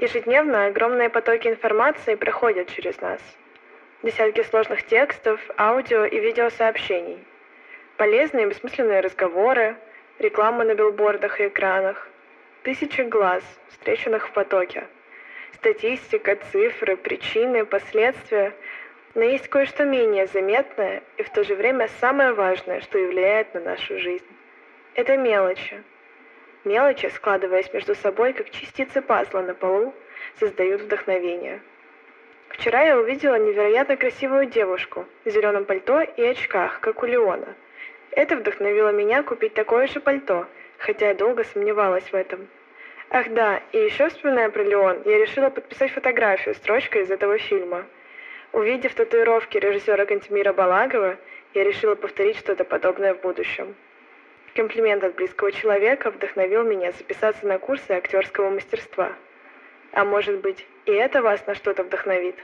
Ежедневно огромные потоки информации проходят через нас. Десятки сложных текстов, аудио и видеосообщений. Полезные и бессмысленные разговоры, реклама на билбордах и экранах. Тысячи глаз, встреченных в потоке. Статистика, цифры, причины, последствия. Но есть кое-что менее заметное и в то же время самое важное, что влияет на нашу жизнь. Это мелочи. Мелочи, складываясь между собой, как частицы пазла на полу, создают вдохновение. Вчера я увидела невероятно красивую девушку в зеленом пальто и очках, как у Леона. Это вдохновило меня купить такое же пальто, хотя я долго сомневалась в этом. Ах да, и еще вспоминая про Леон, я решила подписать фотографию строчкой из этого фильма. Увидев татуировки режиссера Кантемира Балагова, я решила повторить что-то подобное в будущем. Комплимент от близкого человека вдохновил меня записаться на курсы актерского мастерства. А может быть, и это вас на что-то вдохновит?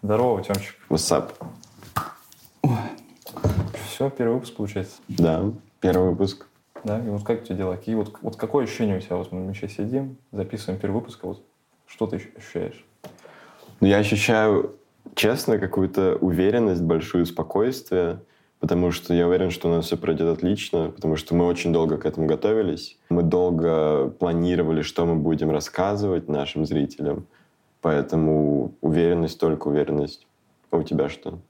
Здорово, Тёмчик. What's up? Все, первый выпуск получается. Да, первый выпуск. Да, и вот как у тебя дела? Какие, вот, вот какое ощущение у тебя? Вот мы сейчас сидим, записываем первый выпуск, а вот что ты ощущаешь? Ну, я ощущаю, честно, какую-то уверенность, большое спокойствие, потому что я уверен, что у нас все пройдет отлично, потому что мы очень долго к этому готовились. Мы долго планировали, что мы будем рассказывать нашим зрителям. Поэтому уверенность, только уверенность. А у тебя что?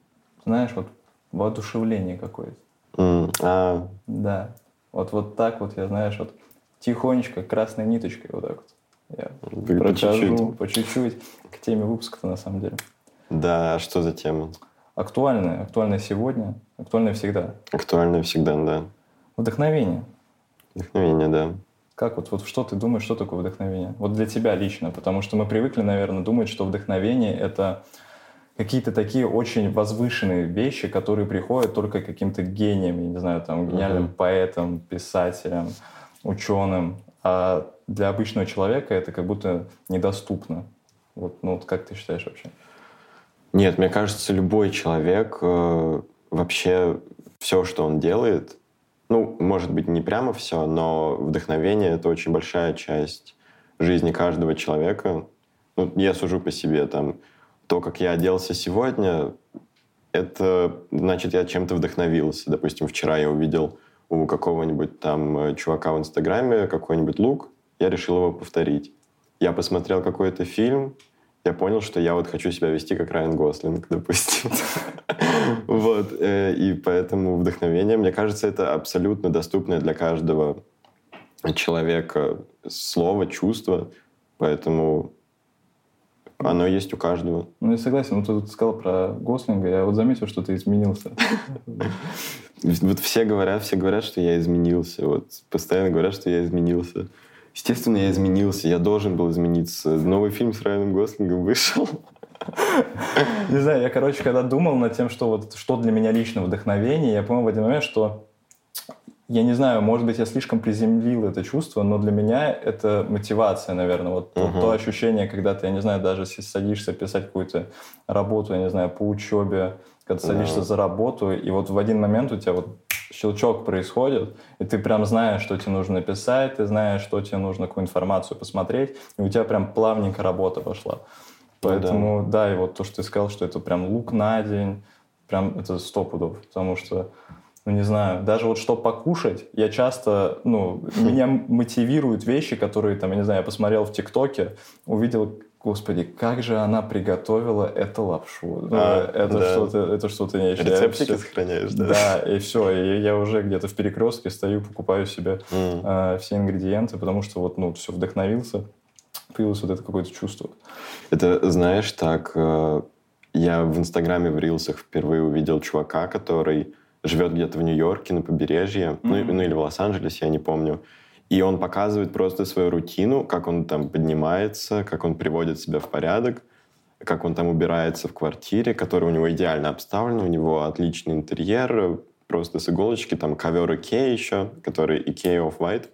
Знаешь, вот воодушевление какое-то. М, А, Да. Вот, вот так вот я, знаешь, вот тихонечко, красной ниточкой вот так вот. Я По- по прохожу чуть-чуть. по чуть-чуть к теме выпуска-то на самом деле. да, а что за тема? Актуальная, актуальная сегодня, актуальная всегда. Актуально всегда, да. Вдохновение. Вдохновение, да. Как вот, вот что ты думаешь, что такое вдохновение? Вот для тебя лично, потому что мы привыкли, наверное, думать, что вдохновение — это какие-то такие очень возвышенные вещи, которые приходят только каким-то гением, я не знаю, там, гениальным Мгм. поэтом, писателем, ученым. А для обычного человека это как будто недоступно. Вот, ну вот как ты считаешь вообще? Нет, мне кажется, любой человек э, вообще все, что он делает, ну, может быть, не прямо все, но вдохновение — это очень большая часть жизни каждого человека. Ну, я сужу по себе, там, то, как я оделся сегодня, это значит, я чем-то вдохновился. Допустим, вчера я увидел у какого-нибудь там э, чувака в Инстаграме какой-нибудь лук, я решил его повторить. Я посмотрел какой-то фильм, я понял, что я вот хочу себя вести как Райан Гослинг, допустим. Вот. э, И поэтому вдохновение, мне кажется, это абсолютно доступное для каждого человека слово, чувство. Поэтому оно есть у каждого. Ну, я согласен. Ну, ты тут сказал про Гослинга, я вот заметил, что ты изменился. Вот все говорят, все говорят, что я изменился. Вот постоянно говорят, что я изменился. Естественно, я изменился. Я должен был измениться. Новый фильм с Райаном Гослингом вышел. Не знаю, я, короче, когда думал над тем, что вот что для меня лично вдохновение, я понял в один момент, что я не знаю, может быть, я слишком приземлил это чувство, но для меня это мотивация, наверное. Вот то- Мгм. то ощущение, когда ты, я не знаю, даже если садишься писать какую-то работу, я не знаю, по учебе, когда ты Да. садишься за работу, и вот в один момент у тебя вот щелчок происходит, и ты прям знаешь, что тебе нужно написать, ты знаешь, что тебе нужно, какую информацию посмотреть, и у тебя прям плавненько работа пошла. Ну да. Поэтому, да. и вот то, что ты сказал, что это прям лук на день, прям это сто пудов, потому что, ну не знаю, даже вот что покушать, я часто, ну, меня мотивируют вещи, которые, там, я не знаю, я посмотрел в ТикТоке, увидел, господи, как же она приготовила эту лапшу. А, это да. что-то, это что-то нечто. Рецептики всё- сохраняешь, да? Да, и все, и я уже где-то в перекрестке стою, покупаю себе М. э, все ингредиенты, потому что вот, ну, все вдохновился, появилось вот это какое-то чувство. Это, знаешь, так, э, я в Инстаграме в Рилсах впервые увидел чувака, который живет где-то в Нью-Йорке на побережье, ну, Мгм. ну или в Лос-Анджелесе, я не помню. И он показывает просто свою рутину, как он там поднимается, как он приводит себя в порядок, как он там убирается в квартире, которая у него идеально обставлена, у него отличный интерьер, просто с иголочки, там ковер Икеа еще, который Ikea Off-White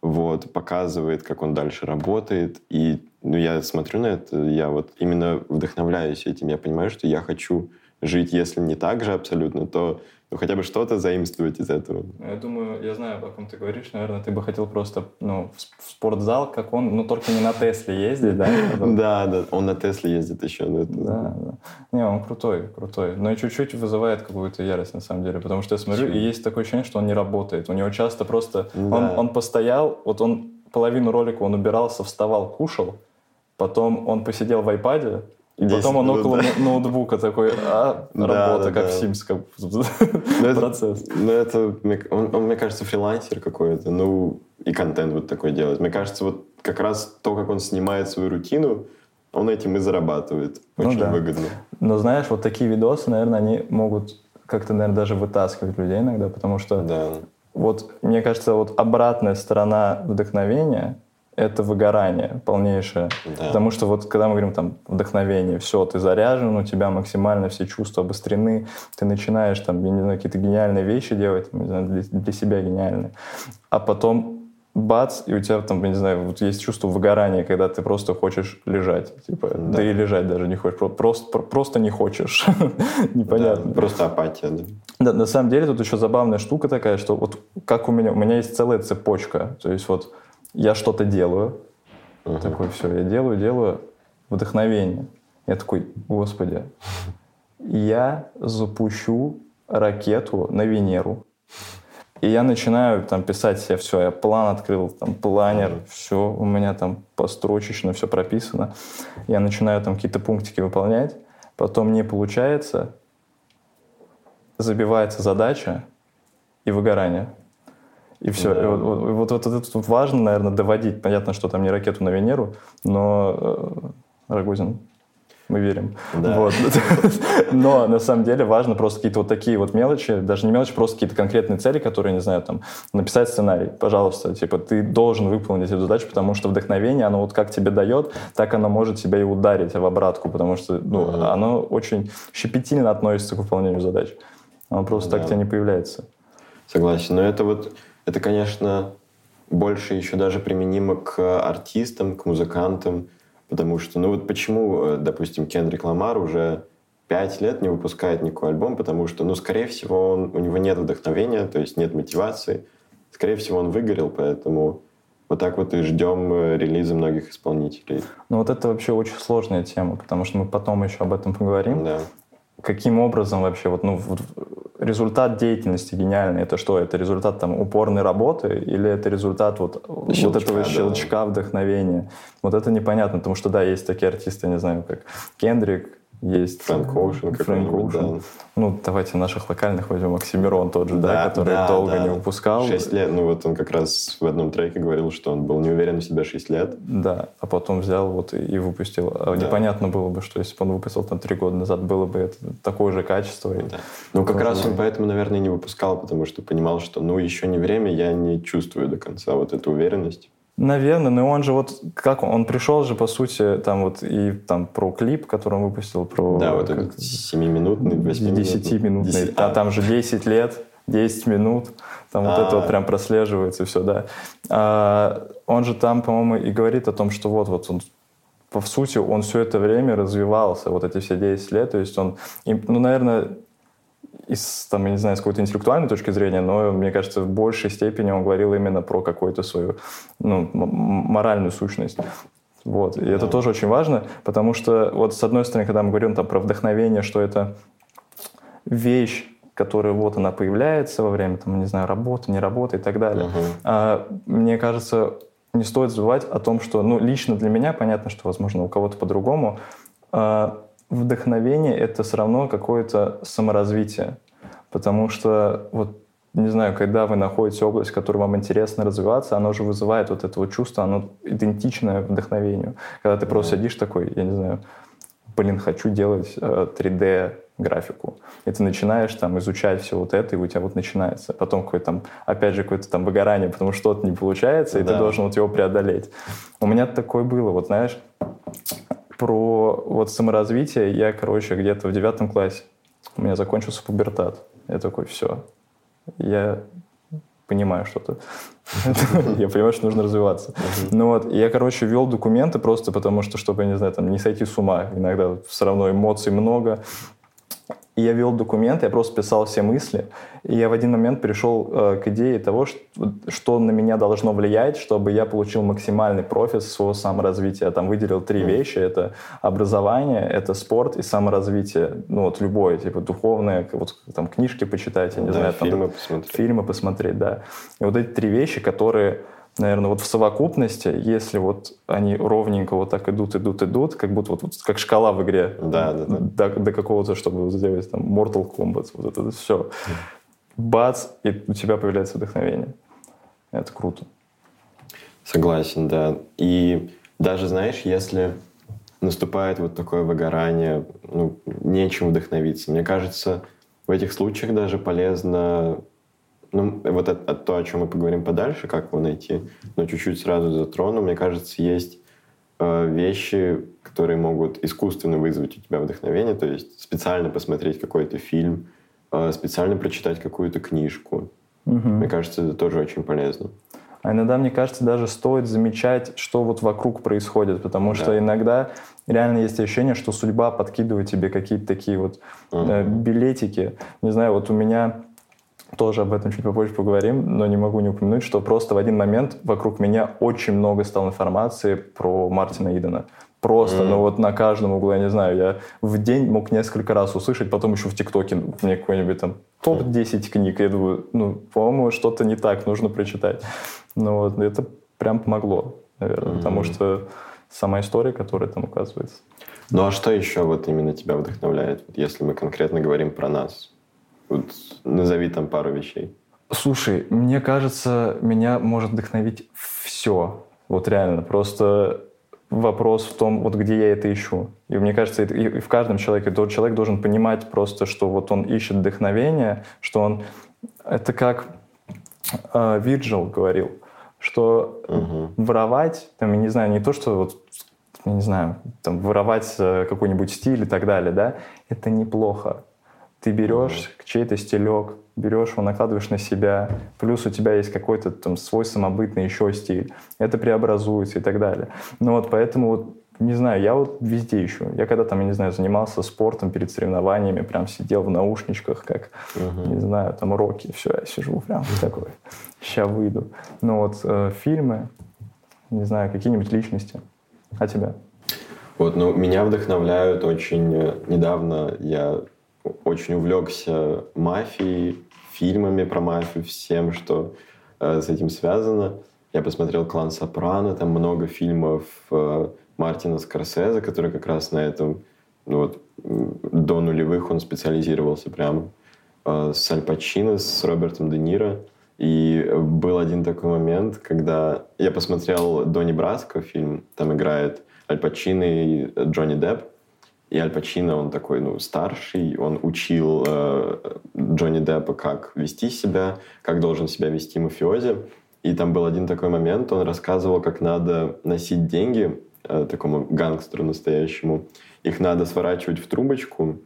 вот, показывает, как он дальше работает. И ну, я смотрю на это, я вот именно вдохновляюсь этим. Я понимаю, что я хочу жить, если не так же абсолютно, то ну, хотя бы что-то заимствовать из этого. Я думаю, я знаю, о ком ты говоришь. Наверное, ты бы хотел просто ну, в спортзал, как он, но только не на Тесле ездить, да? Да, да, он на Тесле ездит еще. Да, да. Не, он крутой, крутой. Но и чуть-чуть вызывает какую-то ярость, на самом деле. Потому что я смотрю, и есть такое ощущение, что он не работает. У него часто просто... Он, постоял, вот он половину ролика он убирался, вставал, кушал, потом он посидел в айпаде, потом он около да. ноутбука такой, а, работа, да, как да. в Sims, как ну, процесс. Ну, это, он, он, мне кажется, фрилансер какой-то, ну, и контент вот такой делает. Мне кажется, вот как раз то, как он снимает свою рутину, он этим и зарабатывает. Ну Очень ну, да. выгодно. Но знаешь, вот такие видосы, наверное, они могут как-то, наверное, даже вытаскивать людей иногда, потому что да. вот, мне кажется, вот обратная сторона вдохновения — это выгорание полнейшее. Да. Потому что вот когда мы говорим там вдохновение, все, ты заряжен, у тебя максимально все чувства обострены, ты начинаешь там, я не знаю, какие-то гениальные вещи делать, не знаю, для, для себя гениальные. А потом бац, и у тебя там, я не знаю, вот есть чувство выгорания, когда ты просто хочешь лежать. Типа, да, да и лежать даже не хочешь. Просто, просто не хочешь. Непонятно. Да, просто апатия, да. Да, на самом деле тут еще забавная штука такая, что вот как у меня, у меня есть целая цепочка. То есть вот я что-то делаю, uh-huh. такой, все, я делаю, делаю, вдохновение. Я такой, господи, я запущу ракету на Венеру. И я начинаю там писать себе все, я план открыл, там планер, все, у меня там построчечно все прописано. Я начинаю там какие-то пунктики выполнять, потом не получается, забивается задача и выгорание. И все. Да. И вот, вот, вот, вот это важно, наверное, доводить. Понятно, что там не ракету на Венеру, но э, Рогозин, мы верим. Да. Вот. Но на самом деле важно просто какие-то вот такие вот мелочи, даже не мелочи, просто какие-то конкретные цели, которые, не знаю, там, написать сценарий, пожалуйста, типа, ты должен выполнить эту задачу, потому что вдохновение, оно вот как тебе дает, так оно может тебя и ударить в обратку, потому что, ну, uh-huh. оно очень щепетильно относится к выполнению задач. Оно просто да. так у тебя не появляется. Согласен, но это вот это, конечно, больше еще даже применимо к артистам, к музыкантам, потому что, ну вот почему, э, допустим, Кендрик Ламар уже пять лет не выпускает никакой альбом, потому что, ну, скорее всего, он, у него нет вдохновения, то есть нет мотивации. Скорее всего, он выгорел, поэтому вот так вот и ждем э, релиза многих исполнителей. Ну вот это вообще очень сложная тема, потому что мы потом еще об этом поговорим. Да. Каким образом вообще, вот, ну, результат деятельности гениальный, это что? Это результат там упорной работы или это результат вот, щелчка, вот этого щелчка да. вдохновения? Вот это непонятно, потому что, да, есть такие артисты, не знаю, как Кендрик, есть Фрэнк Оушен. Фрэнк Оушен. Да. Ну, давайте наших локальных возьмем. Оксимирон тот же, да, да который да, долго да. не выпускал. Шесть лет. Ну, вот он как раз в одном треке говорил, что он был не уверен в себе шесть лет. Да, а потом взял вот и, и выпустил. А да. Непонятно было бы, что если бы он выпустил там три года назад, было бы это такое же качество. Да. Ну, как раз он поэтому, наверное, не выпускал, потому что понимал, что, ну, еще не время, я не чувствую до конца вот эту уверенность. Наверное, но он же вот как он, он пришел же по сути там вот и там про клип, который он выпустил про да вот этот семиминутный, десятиминутный, 10, а там же 10 лет, 10 минут, там вот это вот а. прям прослеживается все, да. А, он же там, по-моему, и говорит о том, что вот вот он по сути он все это время развивался, вот эти все 10 лет, то есть он, ну, наверное, из, там, я не знаю, с какой-то интеллектуальной точки зрения, но, мне кажется, в большей степени он говорил именно про какую-то свою ну, моральную сущность. Вот. И да. это тоже очень важно, потому что, вот с одной стороны, когда мы говорим там, про вдохновение, что это вещь, которая вот она появляется во время, там, не знаю, работы, не работы и так далее. Uh-huh. А, мне кажется, не стоит забывать о том, что, ну, лично для меня, понятно, что, возможно, у кого-то по-другому, а, вдохновение — это все равно какое-то саморазвитие. Потому что, вот, не знаю, когда вы находите область, в которой вам интересно развиваться, оно же вызывает вот это вот чувство, оно идентичное вдохновению. Когда ты просто сидишь такой, я не знаю, блин, хочу делать э, 3D-графику. И ты начинаешь там изучать все вот это, и у тебя вот начинается. Потом какое-то там, опять же, какое-то там выгорание, потому что что-то не получается, и да. ты должен вот его преодолеть. У меня такое было, вот знаешь, про вот саморазвитие я, короче, где-то в девятом классе. У меня закончился пубертат. Я такой, все, я понимаю что-то. Я понимаю, что нужно развиваться. Ну вот, я, короче, вел документы просто потому, что, чтобы, не знаю, там, не сойти с ума. Иногда все равно эмоций много. И я вел документы, я просто писал все мысли, и я в один момент пришел э, к идее того, что, что на меня должно влиять, чтобы я получил максимальный профит своего саморазвития. Я там выделил три mm. вещи. Это образование, это спорт и саморазвитие. Ну вот любое, типа духовное, вот там книжки почитать, я не да, знаю. Фильмы там, посмотреть. Фильмы посмотреть, да. И вот эти три вещи, которые наверное, вот в совокупности, если вот они ровненько вот так идут, идут, идут, как будто вот, вот как шкала в игре. Да, да, да. До, до какого-то, чтобы сделать там Mortal Kombat, вот это, это все. Бац, и у тебя появляется вдохновение. Это круто. Согласен, да. И даже, знаешь, если наступает вот такое выгорание, ну, нечем вдохновиться. Мне кажется, в этих случаях даже полезно ну, вот это, это то, о чем мы поговорим подальше, как его найти, но чуть-чуть сразу затрону. Мне кажется, есть э, вещи, которые могут искусственно вызвать у тебя вдохновение, то есть специально посмотреть какой-то фильм, э, специально прочитать какую-то книжку. Угу. Мне кажется, это тоже очень полезно. А иногда, мне кажется, даже стоит замечать, что вот вокруг происходит, потому да. что иногда реально есть ощущение, что судьба подкидывает тебе какие-то такие вот угу. э, билетики. Не знаю, вот у меня тоже об этом чуть попозже поговорим, но не могу не упомянуть, что просто в один момент вокруг меня очень много стало информации про Мартина Идена. Просто, mm. ну вот на каждом углу, я не знаю, я в день мог несколько раз услышать, потом еще в ТикТоке мне какой-нибудь там топ-10 книг. Я думаю, ну, по-моему, что-то не так, нужно прочитать. Ну вот, это прям помогло, наверное, mm. потому что сама история, которая там указывается. Ну а что еще вот именно тебя вдохновляет, если мы конкретно говорим про нас? Вот назови там пару вещей. Слушай, мне кажется, меня может вдохновить все. Вот реально. Просто вопрос в том, вот где я это ищу. И мне кажется, и в каждом человеке тот человек должен понимать просто, что вот он ищет вдохновение, что он... Это как э, Вирджил говорил, что угу. воровать, там, я не знаю, не то, что вот я не знаю, там, воровать э, какой-нибудь стиль и так далее, да, это неплохо. Ты берешь чей-то стилек, берешь его, накладываешь на себя, плюс у тебя есть какой-то там свой самобытный еще стиль. Это преобразуется и так далее. Ну вот поэтому вот не знаю, я вот везде ищу. Я когда там, я не знаю, занимался спортом перед соревнованиями, прям сидел в наушничках, как, uh-huh. не знаю, там уроки, все, я сижу прям такой, сейчас выйду. Ну вот э, фильмы, не знаю, какие-нибудь личности. А тебя? Вот, ну, меня вдохновляют очень... Э, недавно я очень увлекся мафией, фильмами про мафию, всем, что э, с этим связано. Я посмотрел «Клан Сопрано», там много фильмов э, Мартина Скорсезе, который как раз на этом, ну вот, до нулевых он специализировался прямо. Э, с Аль Пачино, с Робертом Де Ниро. И был один такой момент, когда я посмотрел Донни Браско фильм, там играет Аль Пачино и Джонни Депп, и Аль Пачино, он такой, ну, старший, он учил э, Джонни Деппа, как вести себя, как должен себя вести мафиози. И там был один такой момент, он рассказывал, как надо носить деньги э, такому гангстеру настоящему. Их надо сворачивать в трубочку,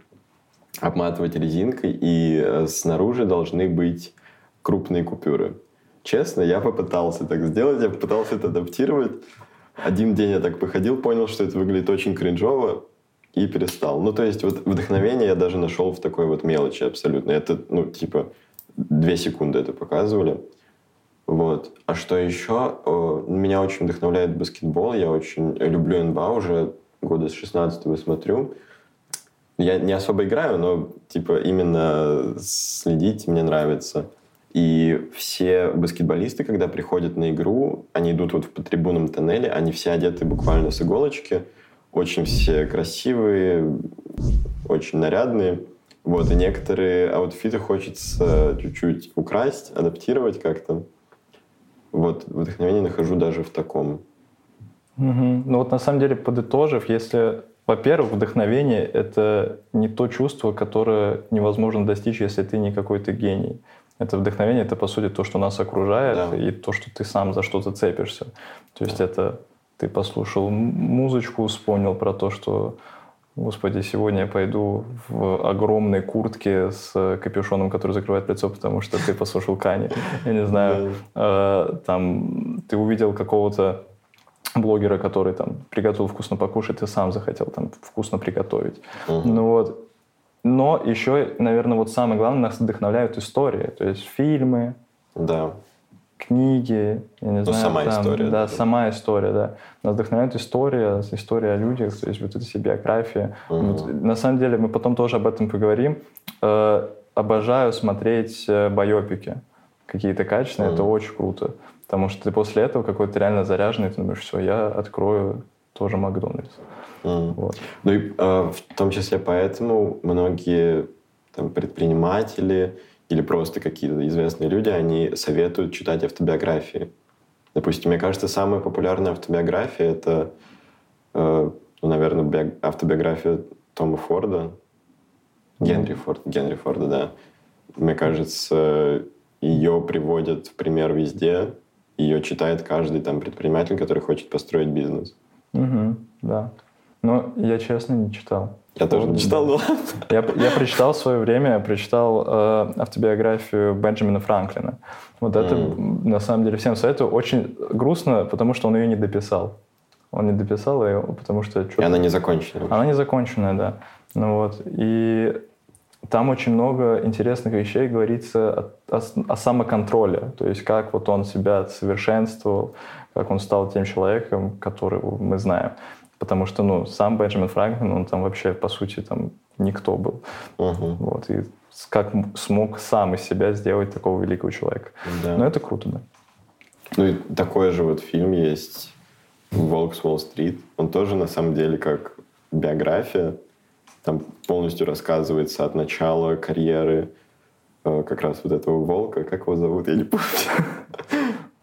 обматывать резинкой, и э, снаружи должны быть крупные купюры. Честно, я попытался так сделать, я попытался это адаптировать. Один день я так походил, понял, что это выглядит очень кринжово, и перестал. Ну, то есть вот вдохновение я даже нашел в такой вот мелочи абсолютно. Это, ну, типа, две секунды это показывали. Вот. А что еще? Меня очень вдохновляет баскетбол. Я очень люблю НБА уже года с 16 смотрю. Я не особо играю, но типа именно следить мне нравится. И все баскетболисты, когда приходят на игру, они идут вот по трибунам тоннеле, они все одеты буквально с иголочки – очень все красивые, очень нарядные. Вот, и некоторые аутфиты хочется чуть-чуть украсть, адаптировать как-то. Вот, вдохновение нахожу даже в таком. Угу. Ну вот на самом деле, подытожив, если, во-первых, вдохновение — это не то чувство, которое невозможно достичь, если ты не какой-то гений. Это вдохновение, это, по сути, то, что нас окружает, да. и то, что ты сам за что-то цепишься. То есть да. это ты послушал музычку, вспомнил про то, что Господи, сегодня я пойду в огромной куртке с капюшоном, который закрывает лицо, потому что ты послушал Кани. Я не знаю, э, там ты увидел какого-то блогера, который там приготовил вкусно покушать, ты сам захотел там вкусно приготовить. Угу. Ну вот, Но еще, наверное, вот самое главное, нас вдохновляют истории. То есть фильмы, Да. Книги, я не Ну, знаю. сама там, история, Да, да. сама история, да. Нас вдохновляет история, история о людях, то есть вот эти все биографии. Мгм. Вот, на самом деле, мы потом тоже об этом поговорим. Э, обожаю смотреть э, байопики какие-то качественные, это Мгм. очень круто. Потому что ты после этого какой-то реально заряженный, ты думаешь, все, я открою тоже Макдональдс. М. Вот. Ну и э, в том числе поэтому многие там, предприниматели или просто какие-то известные люди, они советуют читать автобиографии. Допустим, мне кажется, самая популярная автобиография это, э, ну, наверное, биог- автобиография Тома Форда. Генри Форд, Генри Форда, да. Мне кажется, ее приводят в пример везде. Ее читает каждый там предприниматель, который хочет построить бизнес. Мгм, да. Но я, честно, не читал. Я тоже не читал, но. Я, я прочитал в свое время, я прочитал э, автобиографию Бенджамина Франклина. Вот это, М. на самом деле, всем советую. Очень грустно, потому что он ее не дописал. Он не дописал ее, потому что... И она не закончена. Она не законченная, да. Ну вот. И там очень много интересных вещей говорится о, о о самоконтроле. То есть как вот он себя совершенствовал, как он стал тем человеком, которого мы знаем. Потому что, ну, сам Бенджамин Франклин, он там вообще, по сути, там никто был. Мгм. Вот. И как смог сам из себя сделать такого великого человека. Да. Ну, это круто, да. Ну и такой же вот фильм есть «Волк с Уолл-стрит». Он тоже на самом деле как биография. Там полностью рассказывается от начала карьеры э, как раз вот этого волка. Как его зовут? Я не помню.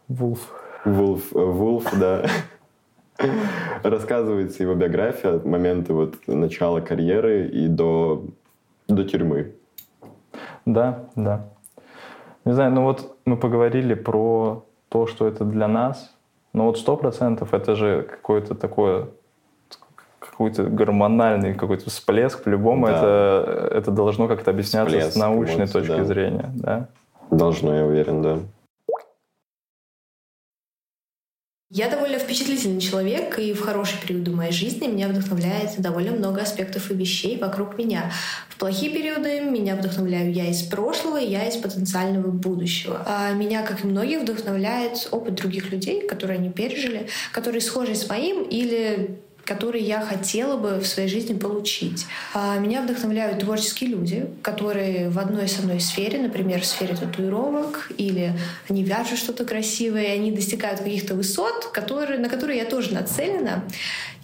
Вулф. Вулф, э, Вулф, да. Рассказывается его биография от момента вот начала карьеры и до, до тюрьмы. Да, да. Не знаю, ну вот мы поговорили про то, что это для нас, но вот сто процентов это же какое-то такое какой-то гормональный какой-то всплеск, по-любому Да. это, это должно как-то объясняться с Всплеск научной эмоций, точки да. зрения, да? Должно, я уверен, да. Я довольно впечатлительный человек, и в хорошие периоды моей жизни меня вдохновляет довольно много аспектов и вещей вокруг меня. В плохие периоды меня вдохновляю я из прошлого, я из потенциального будущего. А меня, как и многих, вдохновляет опыт других людей, которые они пережили, которые схожи с моим или которые я хотела бы в своей жизни получить. А Меня вдохновляют творческие люди, которые в одной со мной сфере, например, в сфере татуировок, или они вяжут что-то красивое, и они достигают каких-то высот, которые, на которые я тоже нацелена.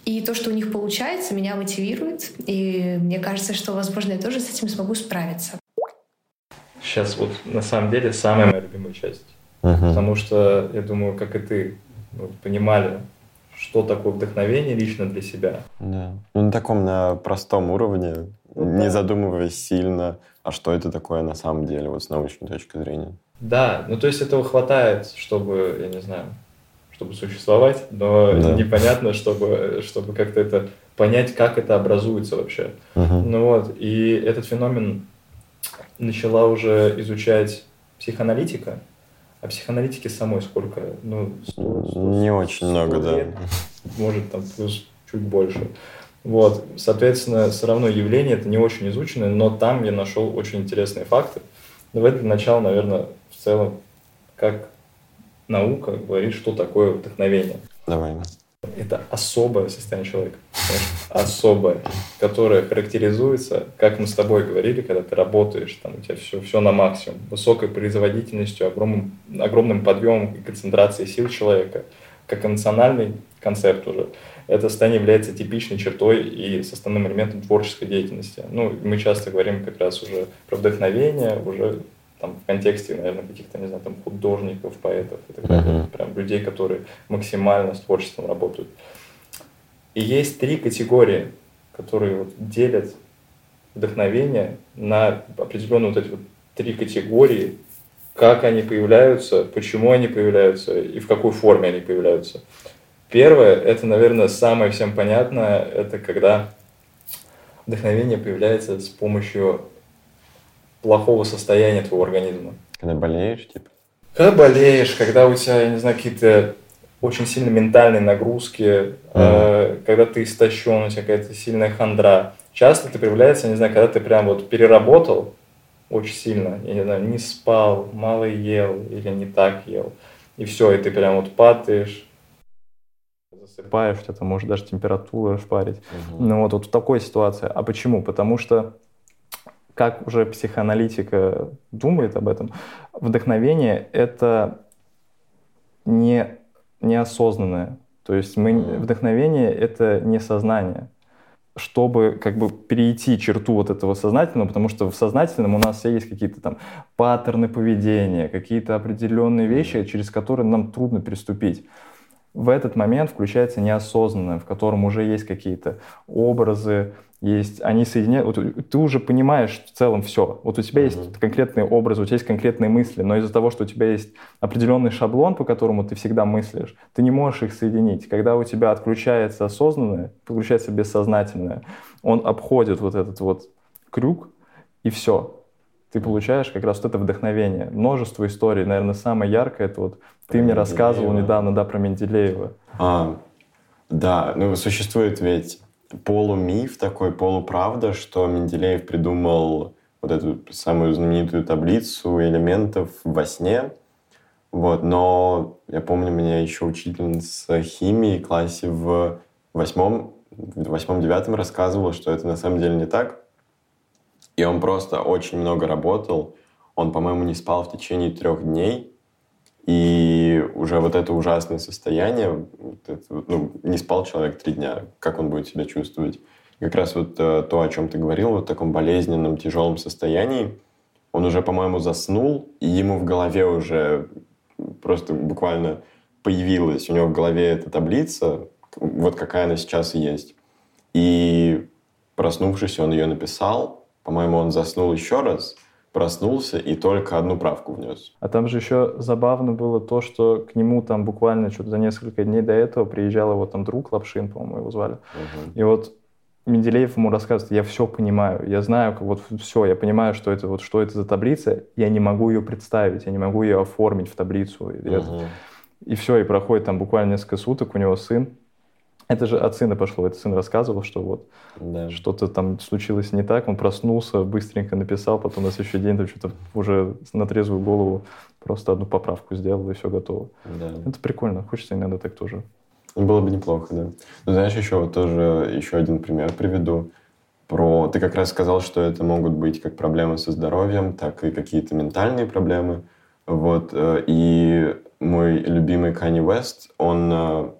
И то, что у них получается, меня мотивирует. И мне кажется, что, возможно, я тоже с этим смогу справиться. Сейчас вот на самом деле самая моя любимая часть. Потому что, я думаю, как и ты, вот, понимали, что такое вдохновение лично для себя. Да. Ну, на таком, на простом уровне, Ну не да. задумываясь сильно, а что это такое на самом деле, вот с научной точки зрения. Да, ну то есть этого хватает, чтобы, я не знаю, чтобы существовать, но Да. непонятно, чтобы, чтобы как-то это понять, как это образуется вообще. Мгм. Ну вот, и этот феномен начала уже изучать психоаналитика, а психоаналитики самой сколько? Ну, сто- сто- Не очень сто много, да. лет, может, там, плюс чуть больше. Вот, соответственно, все равно явление это не очень изученное, но там я нашел очень интересные факты. Давай для начала, наверное, в целом, как наука говорит, что такое вдохновение. Давай. Это особое состояние человека. Особое, которое характеризуется, как мы с тобой говорили, когда ты работаешь, там у тебя все, все на максимум, высокой производительностью, огромным, огромным подъемом и концентрацией сил человека, как эмоциональный концепт уже. Это состояние является типичной чертой и составным элементом творческой деятельности. Ну, мы часто говорим как раз уже про вдохновение, уже там, в контексте, наверное, каких-то, не знаю, там, художников, поэтов и так далее. Мгм. Прям людей, которые максимально с творчеством работают. И есть три категории, которые вот делят вдохновение на определенные вот эти вот три категории, как они появляются, почему они появляются и в какой форме они появляются. Первое, это, наверное, самое всем понятное, это когда вдохновение появляется с помощью плохого состояния твоего организма. Когда болеешь, типа. Когда болеешь, когда у тебя, я не знаю, какие-то очень сильно ментальные нагрузки, э, когда ты истощен, у тебя какая-то сильная хандра, часто это проявляется, не знаю, когда ты прям вот переработал очень сильно, я не знаю, не спал, мало ел или не так ел, и все, и ты прям вот падаешь, засыпаешь, у тебя там может даже температура шпарить. Угу. Ну вот, вот в такой ситуации. А почему? Потому что как уже психоаналитика думает об этом, вдохновение — это не, неосознанное. То есть мы, вдохновение — это не сознание. Чтобы как бы перейти черту вот этого сознательного, потому что в сознательном у нас все есть какие-то там паттерны поведения, какие-то определенные вещи, через которые нам трудно переступить в этот момент включается неосознанное, в котором уже есть какие-то образы, есть, они соединяют, вот ты уже понимаешь в целом все. Вот у тебя mm-hmm. есть конкретные образы, у тебя есть конкретные мысли, но из-за того, что у тебя есть определенный шаблон, по которому ты всегда мыслишь, ты не можешь их соединить. Когда у тебя отключается осознанное, включается бессознательное, он обходит вот этот вот крюк, и все. Ты получаешь как раз вот это вдохновение. Множество историй, наверное, самое яркое, это вот ты мне рассказывал недавно, да, про Менделеева. А, да, ну существует ведь полумиф такой, полуправда, что Менделеев придумал вот эту самую знаменитую таблицу элементов во сне. Вот, но я помню, меня еще учительница химии в классе в восьмом, в восьмом-девятом рассказывала, что это на самом деле не так. И он просто очень много работал. Он, по-моему, не спал в течение трех дней. И уже вот это ужасное состояние, ну, не спал человек три дня, как он будет себя чувствовать? Как раз вот э, то, о чем ты говорил, вот в таком болезненном, тяжелом состоянии, он уже, по-моему, заснул, и ему в голове уже просто буквально появилась, у него в голове эта таблица, вот какая она сейчас и есть. И проснувшись, он ее написал, по-моему, он заснул еще раз, проснулся и только одну правку внес. А там же еще забавно было то, что к нему там буквально что-то за несколько дней до этого приезжал его там друг Лапшин, по-моему, его звали. Угу. И вот Менделеев ему рассказывает, я все понимаю, я знаю, вот все, я понимаю, что это, вот, что это за таблица, я не могу ее представить, я не могу ее оформить в таблицу. И, угу. и все, и проходит там буквально несколько суток, у него сын, это же от сына пошло. Это сын рассказывал, что вот да. что-то там случилось не так. Он проснулся, быстренько написал, потом на следующий день там что-то уже на трезвую голову просто одну поправку сделал, и все готово. Да. Это прикольно. Хочется иногда так тоже. Было бы неплохо, да. Ну, знаешь, еще вот тоже еще один пример приведу. Про... Ты как раз сказал, что это могут быть как проблемы со здоровьем, так и какие-то ментальные проблемы. Вот. Э, и мой любимый Канни Уэст, он, э,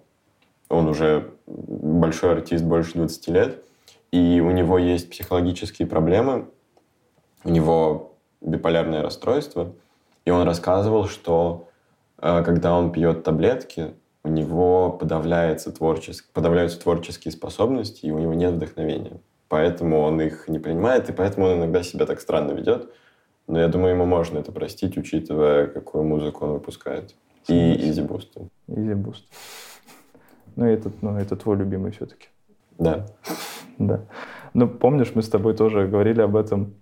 он уже большой артист больше 20 лет, и у него есть психологические проблемы, у него биполярное расстройство, и он рассказывал, что э, когда он пьет таблетки, у него подавляется творческ... подавляются творческие способности, и у него нет вдохновения. Поэтому он их не принимает, и поэтому он иногда себя так странно ведет. Но я думаю, ему можно это простить, учитывая, какую музыку он выпускает. И Изи Boost. Изи Boost. Ну, этот, ну, это твой любимый все-таки. Да. Да. Ну, помнишь, мы с тобой тоже говорили об этом,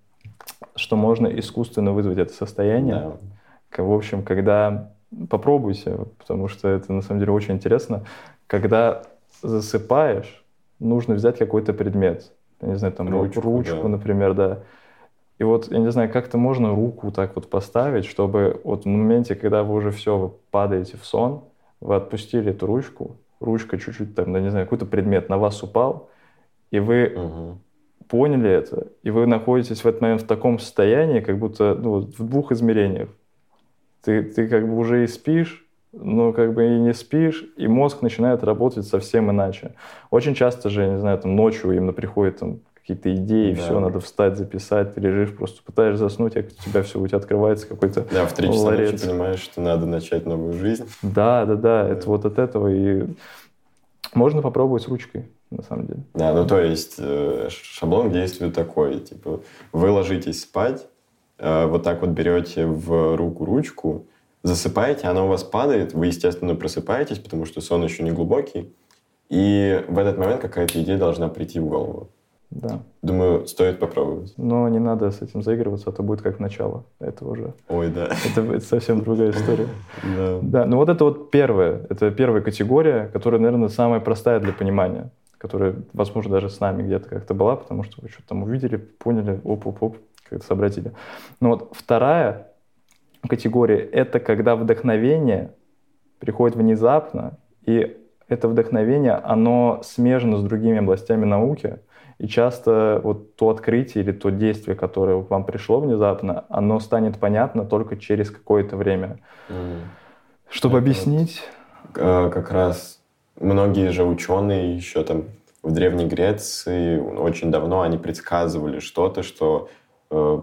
что можно искусственно вызвать это состояние. Да. В общем, когда... Попробуйте, потому что это на самом деле очень интересно. Когда засыпаешь, нужно взять какой-то предмет. Я не знаю, там ручку, ручку да. например, да. И вот, я не знаю, как-то можно руку так вот поставить, чтобы вот в моменте, когда вы уже все, вы падаете в сон, вы отпустили эту ручку, ручка чуть-чуть там, да не знаю, какой-то предмет на вас упал, и вы угу. поняли это, и вы находитесь в этот момент в таком состоянии, как будто ну, в двух измерениях. Ты, ты как бы уже и спишь, но как бы и не спишь, и мозг начинает работать совсем иначе. Очень часто же, я не знаю, там ночью именно приходит там какие-то идеи, да. все, надо встать, записать, ты лежишь, просто пытаешься заснуть, а у тебя все, у тебя открывается какой-то Да, в три часа ночи понимаешь, что надо начать новую жизнь. Да, да, да, это вот от этого и можно попробовать с ручкой, на самом деле. Да, ну то есть э, шаблон действия такой, типа вы ложитесь спать, э, вот так вот берете в руку ручку, засыпаете, она у вас падает, вы, естественно, просыпаетесь, потому что сон еще не глубокий, и в этот момент какая-то идея должна прийти в голову. Да. Думаю, стоит попробовать. Но не надо с этим заигрываться, а то будет как начало. Это уже... Ой, да. Это, это совсем другая история. Да. Да, ну вот это вот первая. Это первая категория, которая, наверное, самая простая для понимания. которая, возможно, даже с нами где-то как-то была, потому что вы что-то там увидели, поняли, оп-оп-оп, как-то сообразили. Но вот вторая категория — это когда вдохновение приходит внезапно, и это вдохновение, оно смежено с другими областями науки, и часто вот то открытие или то действие, которое вам пришло внезапно, оно станет понятно только через какое-то время. Mm. Чтобы это объяснить... Вот, как раз многие же ученые еще там в Древней Греции очень давно они предсказывали что-то, что э,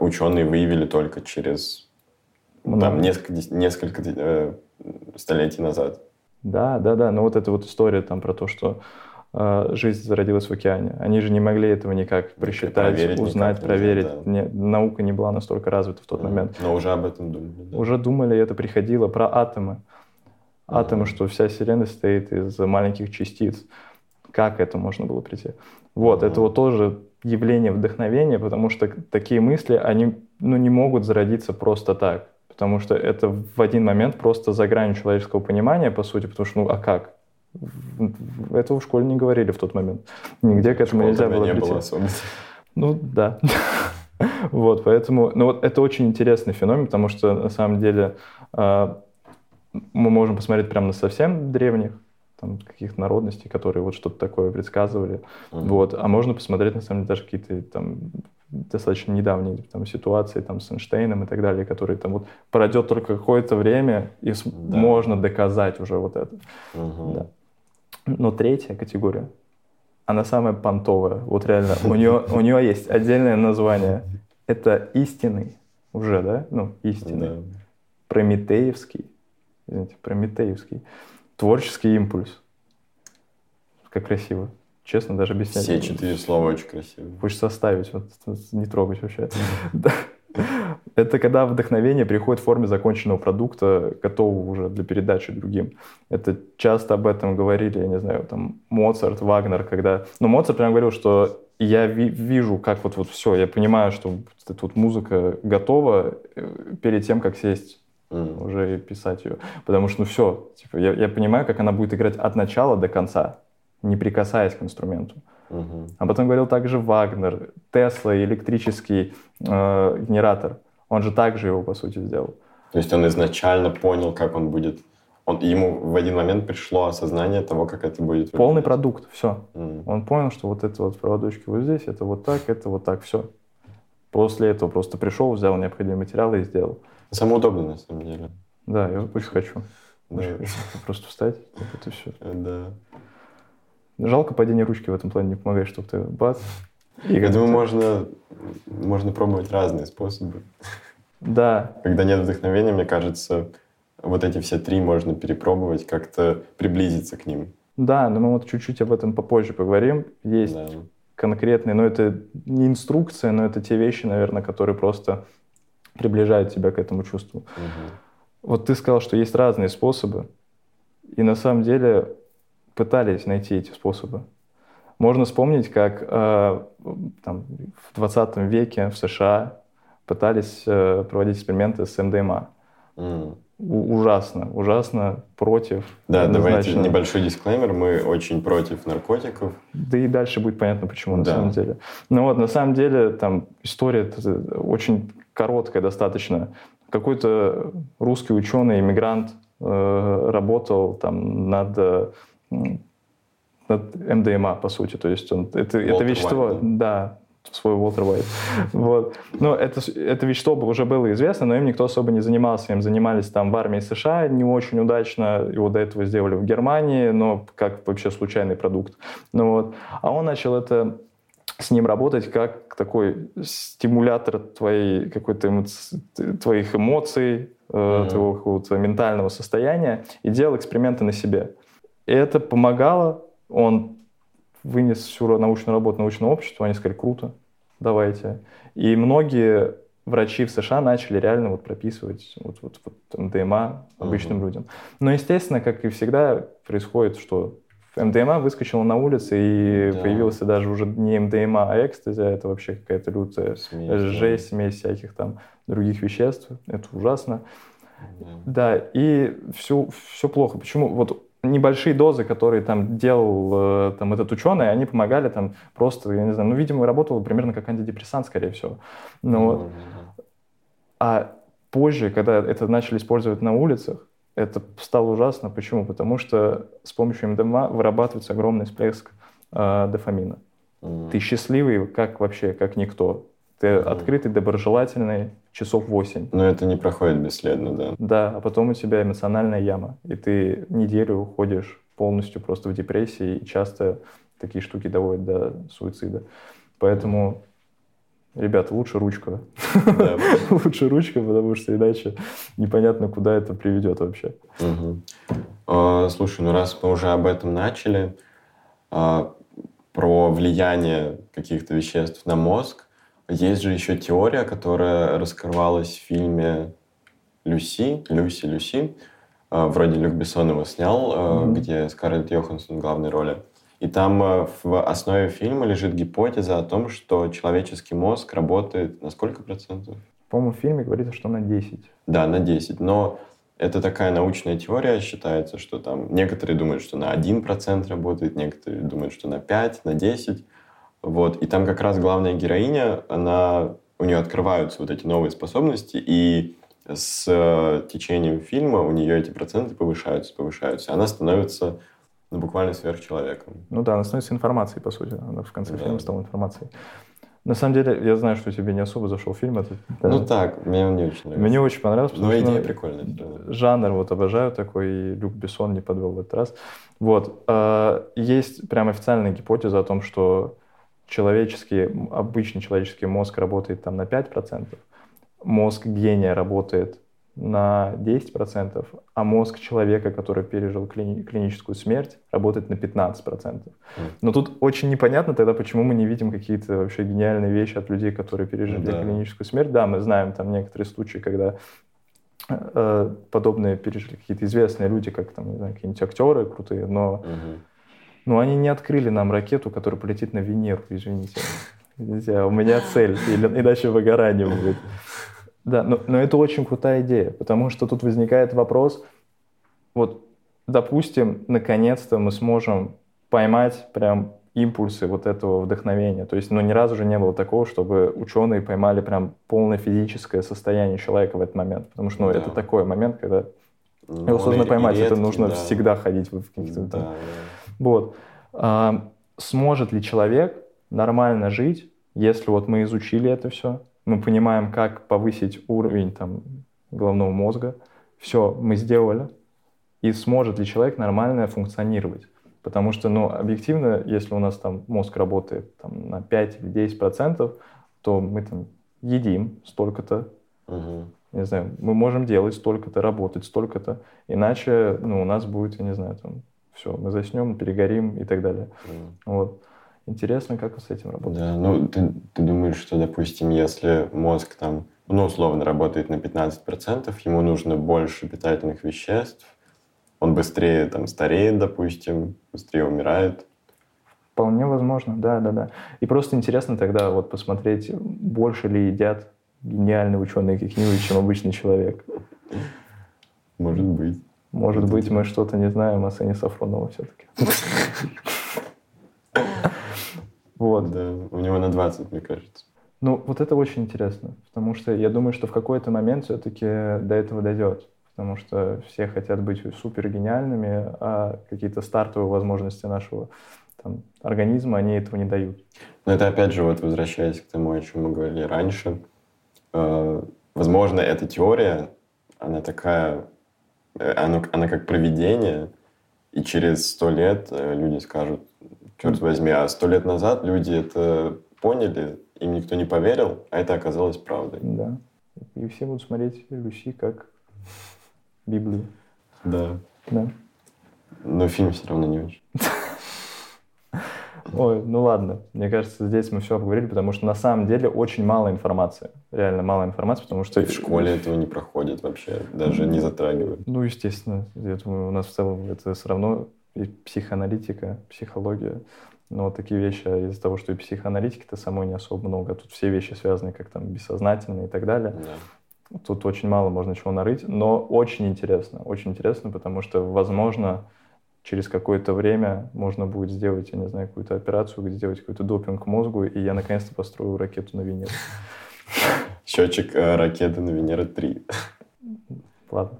ученые выявили только через там, несколько, несколько э, столетий назад. Да, да, да. Но вот эта вот история там про то, что жизнь зародилась в океане. Они же не могли этого никак просчитать, проверить узнать, никак проверить. Да. не, наука не была настолько развита в тот mm. момент. Но уже об этом думали. Да. Уже думали, это приходило про атомы. Атомы, mm. что вся Вселенная состоит из маленьких частиц. Как это можно было прийти? Вот, mm. это вот тоже явление вдохновения, потому что такие мысли, они ну, не могут зародиться просто так потому что это в один момент просто за гранью человеческого понимания, по сути, потому что, ну, а как? Этого в школе не говорили в тот момент. Нигде к этому нельзя было не прийти. было особенно. Ну, да. Вот, поэтому, ну вот это очень интересный феномен, потому что на самом деле э, мы можем посмотреть прямо на совсем древних, там, каких-то народностей, которые вот что-то такое предсказывали, mm-hmm. вот, а можно посмотреть, на самом деле, даже какие-то там достаточно недавние там, ситуации там, с Эйнштейном и так далее, которые там вот пройдет только какое-то время, и да. можно доказать уже вот это. Угу. Да. Но третья категория, она самая понтовая. Вот реально, у нее, у нее есть отдельное название. Это истинный уже, да? Ну, истинный. Да. Прометеевский. Извините, Прометеевский. Творческий импульс. Как красиво. Честно, даже без Все четыре слова очень красивые. Хочется оставить, вот, не трогать вообще. Это когда вдохновение приходит в форме законченного продукта, готового уже для передачи другим. Это часто об этом говорили, я не знаю, там, Моцарт, Вагнер, когда... Ну, Моцарт прям говорил, что я ви вижу, как вот, вот все, я понимаю, что тут музыка готова э, перед тем, как сесть mm. уже и писать ее. Потому что, ну, все, типа, я, я понимаю, как она будет играть от начала до конца не прикасаясь к инструменту. Угу. А потом говорил также Вагнер, Тесла, электрический э, генератор. Он же также его, по сути, сделал. То есть он изначально понял, как он будет... Он, ему в один момент пришло осознание того, как это будет Полный продукт, все. Mm. Он понял, что вот это вот проводочки вот здесь, это вот так, это вот так, все. После этого просто пришел, взял необходимые материалы и сделал. Самое удобное, на самом деле. Да, я очень хочу. Да. Очень хочу. Просто встать, вот это все. Да. Жалко падение ручки в этом плане не помогает, чтобы ты бац. И Я думаю, можно, можно пробовать разные способы. Да. Когда нет вдохновения, мне кажется, вот эти все три можно перепробовать, как-то приблизиться к ним. Да, но мы вот чуть-чуть об этом попозже поговорим. Есть да. конкретные, но это не инструкция, но это те вещи, наверное, которые просто приближают тебя к этому чувству. Угу. Вот ты сказал, что есть разные способы, и на самом деле пытались найти эти способы. Можно вспомнить, как э, там, в 20 веке в США пытались э, проводить эксперименты с МДМА. Mm. ужасно, ужасно против. Да, давайте небольшой дисклеймер. Мы очень против наркотиков. Да и дальше будет понятно, почему на да. самом деле. Ну вот, на самом деле, там история очень короткая достаточно. Какой-то русский ученый, иммигрант, э, работал там над МДМА, по сути. То есть он, это, это вещество, White, да? свой Уолтер Уайт. Вот. Но это, это вещество уже было известно, но им никто особо не занимался. Им занимались там в армии США не очень удачно. Его до этого сделали в Германии, но как вообще случайный продукт. Ну, вот. А он начал это с ним работать как такой стимулятор твоей, какой-то эмоци... твоих эмоций, mm-hmm. твоего ментального состояния и делал эксперименты на себе. И это помогало. Он вынес всю научную работу научному обществу, они сказали, круто, давайте. И многие врачи в США начали реально вот прописывать вот, вот, вот МДМА обычным uh-huh. людям. Но, естественно, как и всегда, происходит, что МДМА выскочила на улице, и да. появился даже уже не МДМА, а экстази, а это вообще какая-то лютая смесь, жесть, смесь всяких там других веществ. Это ужасно. Да, да и все, все плохо. Почему? Вот небольшие дозы, которые там делал э, там, этот ученый, они помогали там просто, я не знаю, ну, видимо, работал примерно как антидепрессант, скорее всего. Но, а позже, когда это начали использовать на улицах, это стало ужасно. Почему? Потому что с помощью МДМА вырабатывается огромный всплеск э, дофамина. Mm. Ты счастливый, как вообще, как никто. Ты mm. открытый, доброжелательный, часов 8. Но это не проходит бесследно, да? Да, а потом у тебя эмоциональная яма, и ты неделю уходишь полностью просто в депрессии, и часто такие штуки доводят до суицида. Поэтому, ребята, лучше ручка. Лучше ручка, потому что иначе непонятно, куда это приведет вообще. А, слушай, ну раз мы уже об этом начали, а, про влияние каких-то веществ на мозг, есть же еще теория, которая раскрывалась в фильме «Люси», «Люси, Люси», а, вроде Люк Бессон его снял, mm-hmm. где Скарлетт Йоханссон в главной роли. И там э, в основе фильма лежит гипотеза о том, что человеческий мозг работает на сколько процентов? По-моему, в фильме говорится, что на 10. Да, на 10. Но это такая научная теория, считается, что там некоторые думают, что на 1% работает, некоторые думают, что на 5, на 10. Вот. И там как раз главная героиня, она, у нее открываются вот эти новые способности, и с э, течением фильма у нее эти проценты повышаются, повышаются. Она становится ну, буквально сверхчеловеком. Ну да, она становится информацией, по сути. Она в конце да. фильма стала информацией. На самом деле, я знаю, что тебе не особо зашел фильм этот. Да. Ну так, мне он не очень нравится. Мне очень понравился. Но идея ну, прикольная. Жанр вот обожаю такой, и Люк Бессон не подвел в этот раз. Вот. А, есть прям официальная гипотеза о том, что человеческий, обычный человеческий мозг работает там на 5%, мозг гения работает на 10%, а мозг человека, который пережил клини- клиническую смерть, работает на 15%. Но тут очень непонятно тогда, почему мы не видим какие-то вообще гениальные вещи от людей, которые пережили да. клиническую смерть. Да, мы знаем там некоторые случаи, когда э, подобные пережили какие-то известные люди, как там, не знаю, какие-нибудь актеры крутые, но угу. Ну, они не открыли нам ракету, которая полетит на Венеру, извините. Нельзя, у меня цель, иначе выгорание будет. Да, но, но это очень крутая идея, потому что тут возникает вопрос, вот, допустим, наконец-то мы сможем поймать прям импульсы вот этого вдохновения. То есть, ну, ни разу же не было такого, чтобы ученые поймали прям полное физическое состояние человека в этот момент. Потому что, ну, да. это такой момент, когда ну, его сложно поймать. Редкий, это нужно да. всегда ходить в каких-то... Да, да. Вот. А, сможет ли человек нормально жить, если вот мы изучили это все, мы понимаем, как повысить уровень там, головного мозга. Все, мы сделали. И сможет ли человек нормально функционировать? Потому что, ну, объективно, если у нас там мозг работает там, на 5 или 10 процентов, то мы там едим столько-то, угу. не знаю, мы можем делать столько-то, работать столько-то, иначе, ну, у нас будет, я не знаю, там, все, мы заснем, перегорим и так далее. Угу. Вот. Интересно, как вы с этим работаете? Да, ну ты, ты думаешь, что, допустим, если мозг там, ну, условно, работает на 15%, ему нужно больше питательных веществ, он быстрее там стареет, допустим, быстрее умирает. Вполне возможно, да, да, да. И просто интересно тогда вот посмотреть, больше ли едят гениальные ученые какие-нибудь, чем обычный человек. Может быть. Может быть, мы что-то не знаем о Сене Сафронова все-таки. Вот. Да, у него на 20, мне кажется. Ну, вот это очень интересно, потому что я думаю, что в какой-то момент все-таки до этого дойдет, потому что все хотят быть супер гениальными, а какие-то стартовые возможности нашего там, организма, они этого не дают. Но это опять же, вот возвращаясь к тому, о чем мы говорили раньше, э, возможно, эта теория, она такая, э, она, она как проведение, и через сто лет э, люди скажут, черт возьми, а сто лет назад люди это поняли, им никто не поверил, а это оказалось правдой. Да. И все будут смотреть Люси как Библию. Да. Да. Но фильм все равно не очень. Ой, ну ладно. Мне кажется, здесь мы все обговорили, потому что на самом деле очень мало информации. Реально мало информации, потому что... И в школе этого не проходит вообще, даже не затрагивают. Ну, естественно. Я думаю, у нас в целом это все равно и психоаналитика, психология. Но вот такие вещи а из-за того, что и психоаналитики-то самой не особо много. Тут все вещи связаны как там бессознательные и так далее. Да. Тут очень мало можно чего нарыть, но очень интересно. Очень интересно, потому что, возможно, через какое-то время можно будет сделать, я не знаю, какую-то операцию, где сделать какой-то допинг мозгу, и я наконец-то построю ракету на Венеру. Счетчик э, ракеты на Венеру 3. Ладно.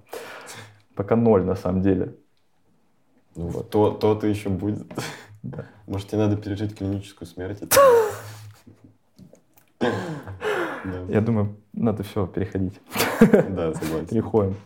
Пока ноль, на самом деле. Ну, вот. то, то-то еще будет. Да. Может, тебе надо пережить клиническую смерть? Я думаю, надо все переходить. Да, согласен. Переходим.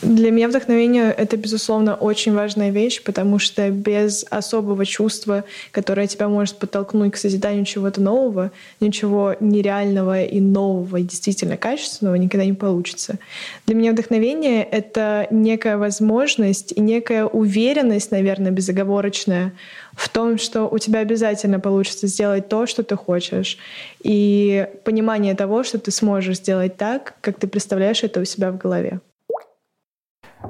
Для меня вдохновение — это, безусловно, очень важная вещь, потому что без особого чувства, которое тебя может подтолкнуть к созиданию чего-то нового, ничего нереального и нового, и действительно качественного никогда не получится. Для меня вдохновение — это некая возможность и некая уверенность, наверное, безоговорочная в том, что у тебя обязательно получится сделать то, что ты хочешь, и понимание того, что ты сможешь сделать так, как ты представляешь это у себя в голове.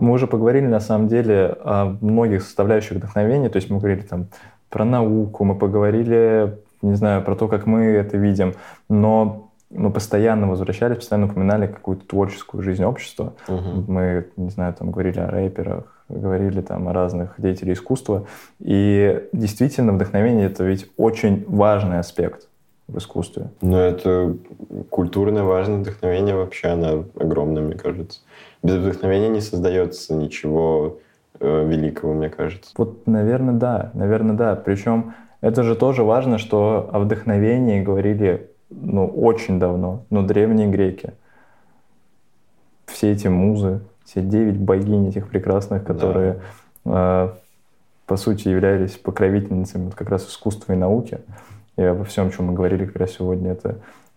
Мы уже поговорили, на самом деле, о многих составляющих вдохновения. То есть мы говорили там про науку, мы поговорили, не знаю, про то, как мы это видим. Но мы постоянно возвращались, постоянно упоминали какую-то творческую жизнь общества. Угу. Мы, не знаю, там говорили о рэперах, говорили там о разных деятелях искусства. И действительно, вдохновение — это ведь очень важный аспект в искусстве. Но это культурное важное вдохновение вообще, оно огромное, мне кажется без вдохновения не создается ничего э, великого, мне кажется. Вот, наверное, да, наверное, да. Причем это же тоже важно, что о вдохновении говорили ну, очень давно, но древние греки. Все эти музы, все девять богинь этих прекрасных, которые, да. э, по сути, являлись покровительницами вот как раз искусства и науки. И обо всем, о чем мы говорили как раз сегодня, это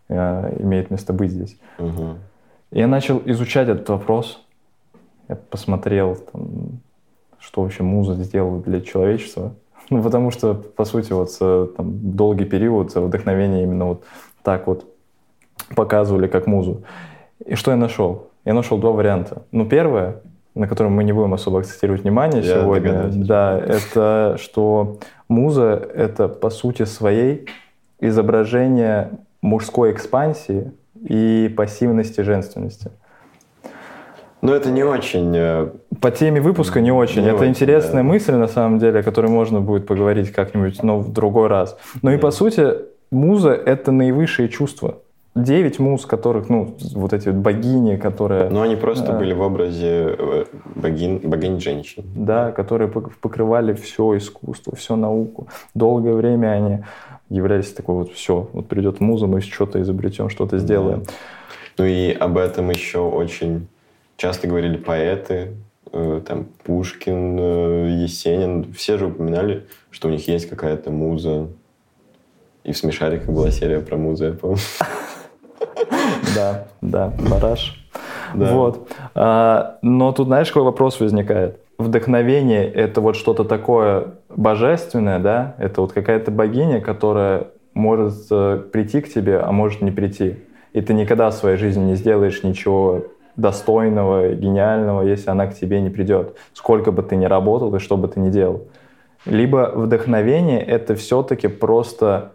э, имеет место быть здесь. Угу. Я начал изучать этот вопрос. Я посмотрел, там, что вообще муза сделала для человечества. Ну, потому что, по сути, вот там, долгий период вдохновения именно вот так вот показывали как музу. И что я нашел? Я нашел два варианта. Ну, первое, на котором мы не будем особо акцентировать внимание я сегодня, да, это что муза — это, по сути своей, изображение мужской экспансии и пассивности женственности. Но это не очень... Э, По теме выпуска не очень. Не это очень, интересная да. мысль, на самом деле, о которой можно будет поговорить как-нибудь, но в другой раз. Но и по сути, муза — это наивысшие чувства. Девять муз, которых, ну, вот эти вот богини, которые... Но они просто а, были в образе э, богинь, богинь женщин. Да, которые покрывали все искусство, всю науку. Долгое время они являлись такой вот все, вот придет муза, мы что-то изобретем, что-то сделаем. Ну и об этом еще очень часто говорили поэты, э, там Пушкин, э, Есенин, все же упоминали, что у них есть какая-то муза. И в «Смешариках» была серия про музу, я помню. Да, да, бараш. Вот. А, но тут, знаешь, какой вопрос возникает? вдохновение — это вот что-то такое божественное, да? Это вот какая-то богиня, которая может э, прийти к тебе, а может не прийти. И ты никогда в своей жизни не сделаешь ничего достойного, гениального, если она к тебе не придет. Сколько бы ты ни работал и что бы ты ни делал. Либо вдохновение — это все-таки просто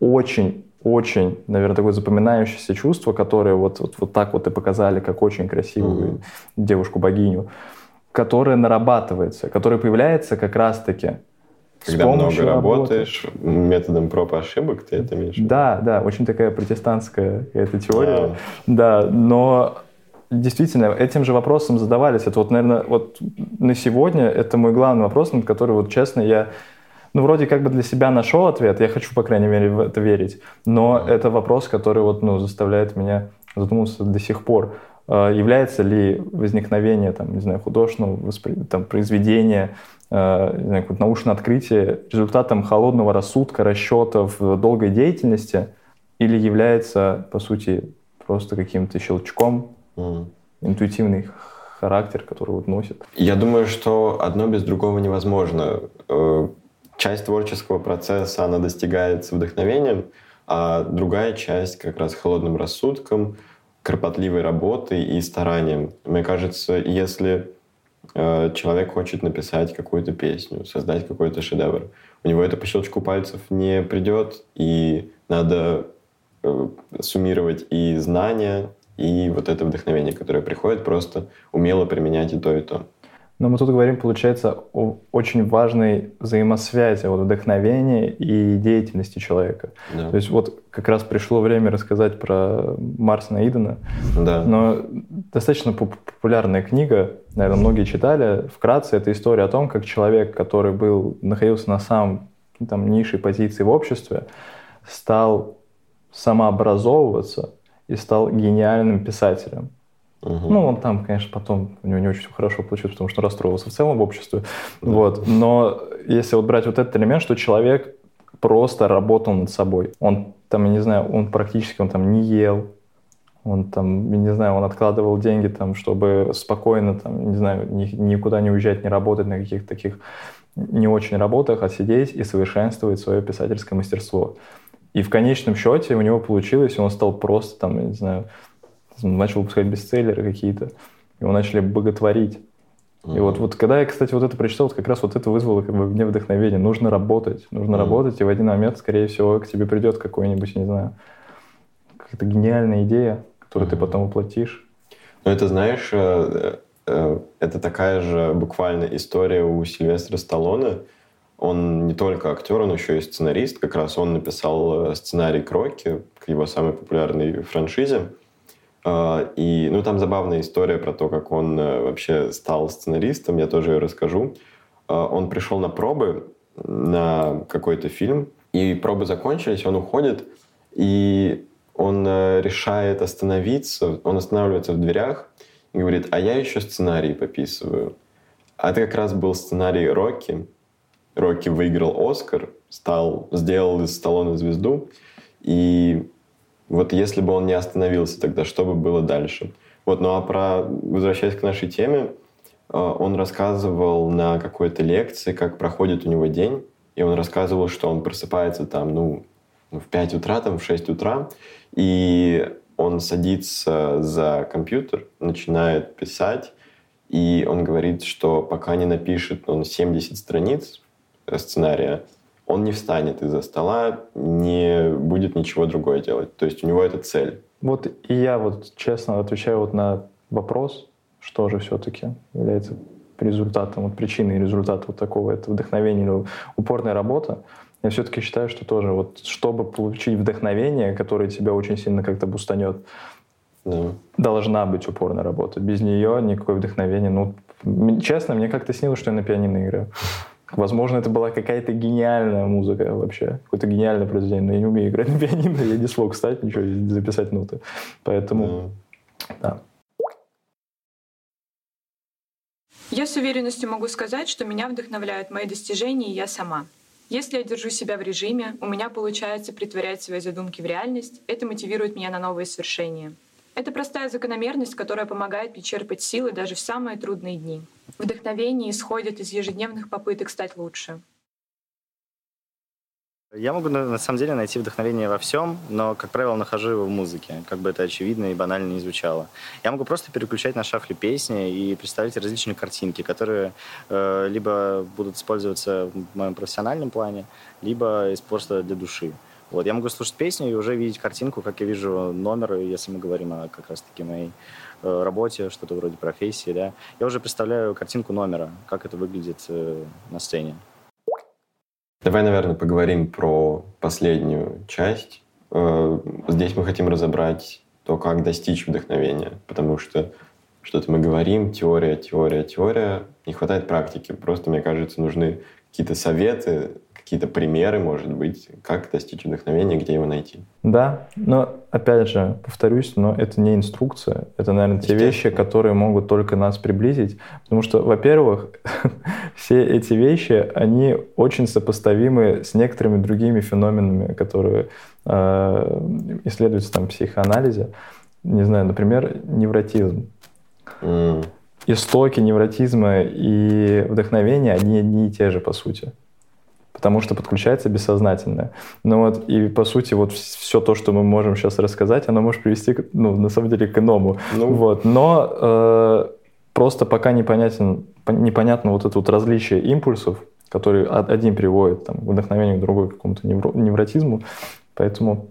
очень очень, наверное, такое запоминающееся чувство, которое вот, вот, вот так вот и показали, как очень красивую mm-hmm. девушку-богиню которая нарабатывается, которая появляется как раз-таки когда много работаешь работы. методом проб и ошибок, ты это имеешь? Да, да, очень такая протестантская эта теория. Да. да, но действительно этим же вопросом задавались. Это вот, наверное, вот на сегодня это мой главный вопрос, на который, вот честно, я ну, вроде как бы для себя нашел ответ, я хочу, по крайней мере, в это верить, но mm. это вопрос, который вот, ну, заставляет меня задуматься до сих пор. А, является ли возникновение там, не знаю, художественного воспри... там, произведения, э, научное открытие результатом холодного рассудка, расчетов, долгой деятельности, или является, по сути, просто каким-то щелчком, mm. интуитивный характер, который вот носит? Я думаю, что одно без другого невозможно. Э, часть творческого процесса, она достигается вдохновением, а другая часть как раз холодным рассудком — кропотливой работой и старанием. Мне кажется, если э, человек хочет написать какую-то песню, создать какой-то шедевр, у него это по щелчку пальцев не придет, и надо э, суммировать и знания, и вот это вдохновение, которое приходит, просто умело применять и то, и то. Но мы тут говорим, получается, о очень важной взаимосвязи вот, вдохновения и деятельности человека. Да. То есть вот как раз пришло время рассказать про Марсона Идена. Да. Но достаточно популярная книга, наверное, многие читали. Вкратце, это история о том, как человек, который был, находился на самом там, низшей позиции в обществе, стал самообразовываться и стал гениальным писателем. Угу. Ну, он там, конечно, потом у него не очень хорошо получилось, потому что расстроился в целом в обществе. Да. Вот. Но если вот брать вот этот элемент, что человек просто работал над собой. Он там, я не знаю, он практически он там не ел, он там, не знаю, он откладывал деньги там, чтобы спокойно там, не знаю, ни, никуда не уезжать, не работать на каких-то таких не очень работах, а сидеть и совершенствовать свое писательское мастерство. И в конечном счете у него получилось, и он стал просто там, я не знаю, начал выпускать бестселлеры какие-то, его начали боготворить. И вот, вот когда я, кстати, вот это прочитал, вот как раз вот это вызвало как бы мне вдохновение. Нужно работать, нужно mm-hmm. работать, и в один момент, скорее всего, к тебе придет какой-нибудь, не знаю, какая-то гениальная идея, mm-hmm. ты потом воплотишь. Ну, это, знаешь, э, э, это такая же буквально история у Сильвестра Сталлоне. Он не только актер, он еще и сценарист. Как раз он написал э, сценарий «Кроки» к его самой популярной франшизе. И, ну, там забавная история про то, как он вообще стал сценаристом, я тоже ее расскажу. Он пришел на пробы на какой-то фильм, и пробы закончились, он уходит, и он э, решает остановиться, он останавливается в дверях и говорит, а я еще сценарий пописываю. А это как раз был сценарий Рокки. Рокки выиграл Оскар, стал, сделал из Сталлоне звезду, и вот если бы он не остановился, тогда что бы было дальше? Вот, ну а про, возвращаясь к нашей теме, э, он рассказывал на какой-то лекции, как проходит у него день, и он рассказывал, что он просыпается там, ну, в 5 утра, там, в 6 утра, и он садится за компьютер, начинает писать, и он говорит, что пока не напишет он 70 страниц сценария, он не встанет из-за стола, не будет ничего другое делать. То есть у него это цель. Вот и я вот честно отвечаю вот на вопрос, что же все-таки является результатом, вот причиной результата вот такого это вдохновения или упорная работа. Я все-таки считаю, что тоже вот чтобы получить вдохновение, которое тебя очень сильно как-то бустанет, да. должна быть упорная работа. Без нее никакое вдохновение. Ну, честно, мне как-то снилось, что я на пианино играю. Возможно, это была какая-то гениальная музыка вообще, какое-то гениальное произведение, но я не умею играть на пианино, я не смог встать, ничего, записать ноты. Поэтому, mm. да. Я с уверенностью могу сказать, что меня вдохновляют мои достижения и я сама. Если я держу себя в режиме, у меня получается притворять свои задумки в реальность, это мотивирует меня на новые свершения. Это простая закономерность, которая помогает мне черпать силы даже в самые трудные дни. Вдохновение исходит из ежедневных попыток стать лучше. Я могу на самом деле найти вдохновение во всем, но, как правило, нахожу его в музыке, как бы это очевидно и банально не звучало. Я могу просто переключать на шафле песни и представить различные картинки, которые э, либо будут использоваться в моем профессиональном плане, либо просто для души. Вот, я могу слушать песню и уже видеть картинку, как я вижу номер, если мы говорим о как раз-таки моей э, работе, что-то вроде профессии, да. Я уже представляю картинку номера, как это выглядит э, на сцене. Давай, наверное, поговорим про последнюю часть. Э, здесь мы хотим разобрать то, как достичь вдохновения, потому что что-то мы говорим, теория, теория, теория, не хватает практики. Просто, мне кажется, нужны какие-то советы, какие-то примеры, может быть, как достичь вдохновения, где его найти? Да, но опять же, повторюсь, но это не инструкция, это, наверное, те вещи, которые могут только нас приблизить, потому что, во-первых, все эти вещи, они очень сопоставимы с некоторыми другими феноменами, которые э, исследуются там в психоанализе. Не знаю, например, невротизм. Mm. Истоки невротизма и вдохновения, они одни и те же, по сути потому что подключается бессознательное. Ну вот, и по сути, вот все то, что мы можем сейчас рассказать, оно может привести, ну, на самом деле, к иному. Ну. Вот, но э, просто пока непонятен, непонятно вот это вот различие импульсов, которые один приводит там, к вдохновению, другой к какому-то невротизму, поэтому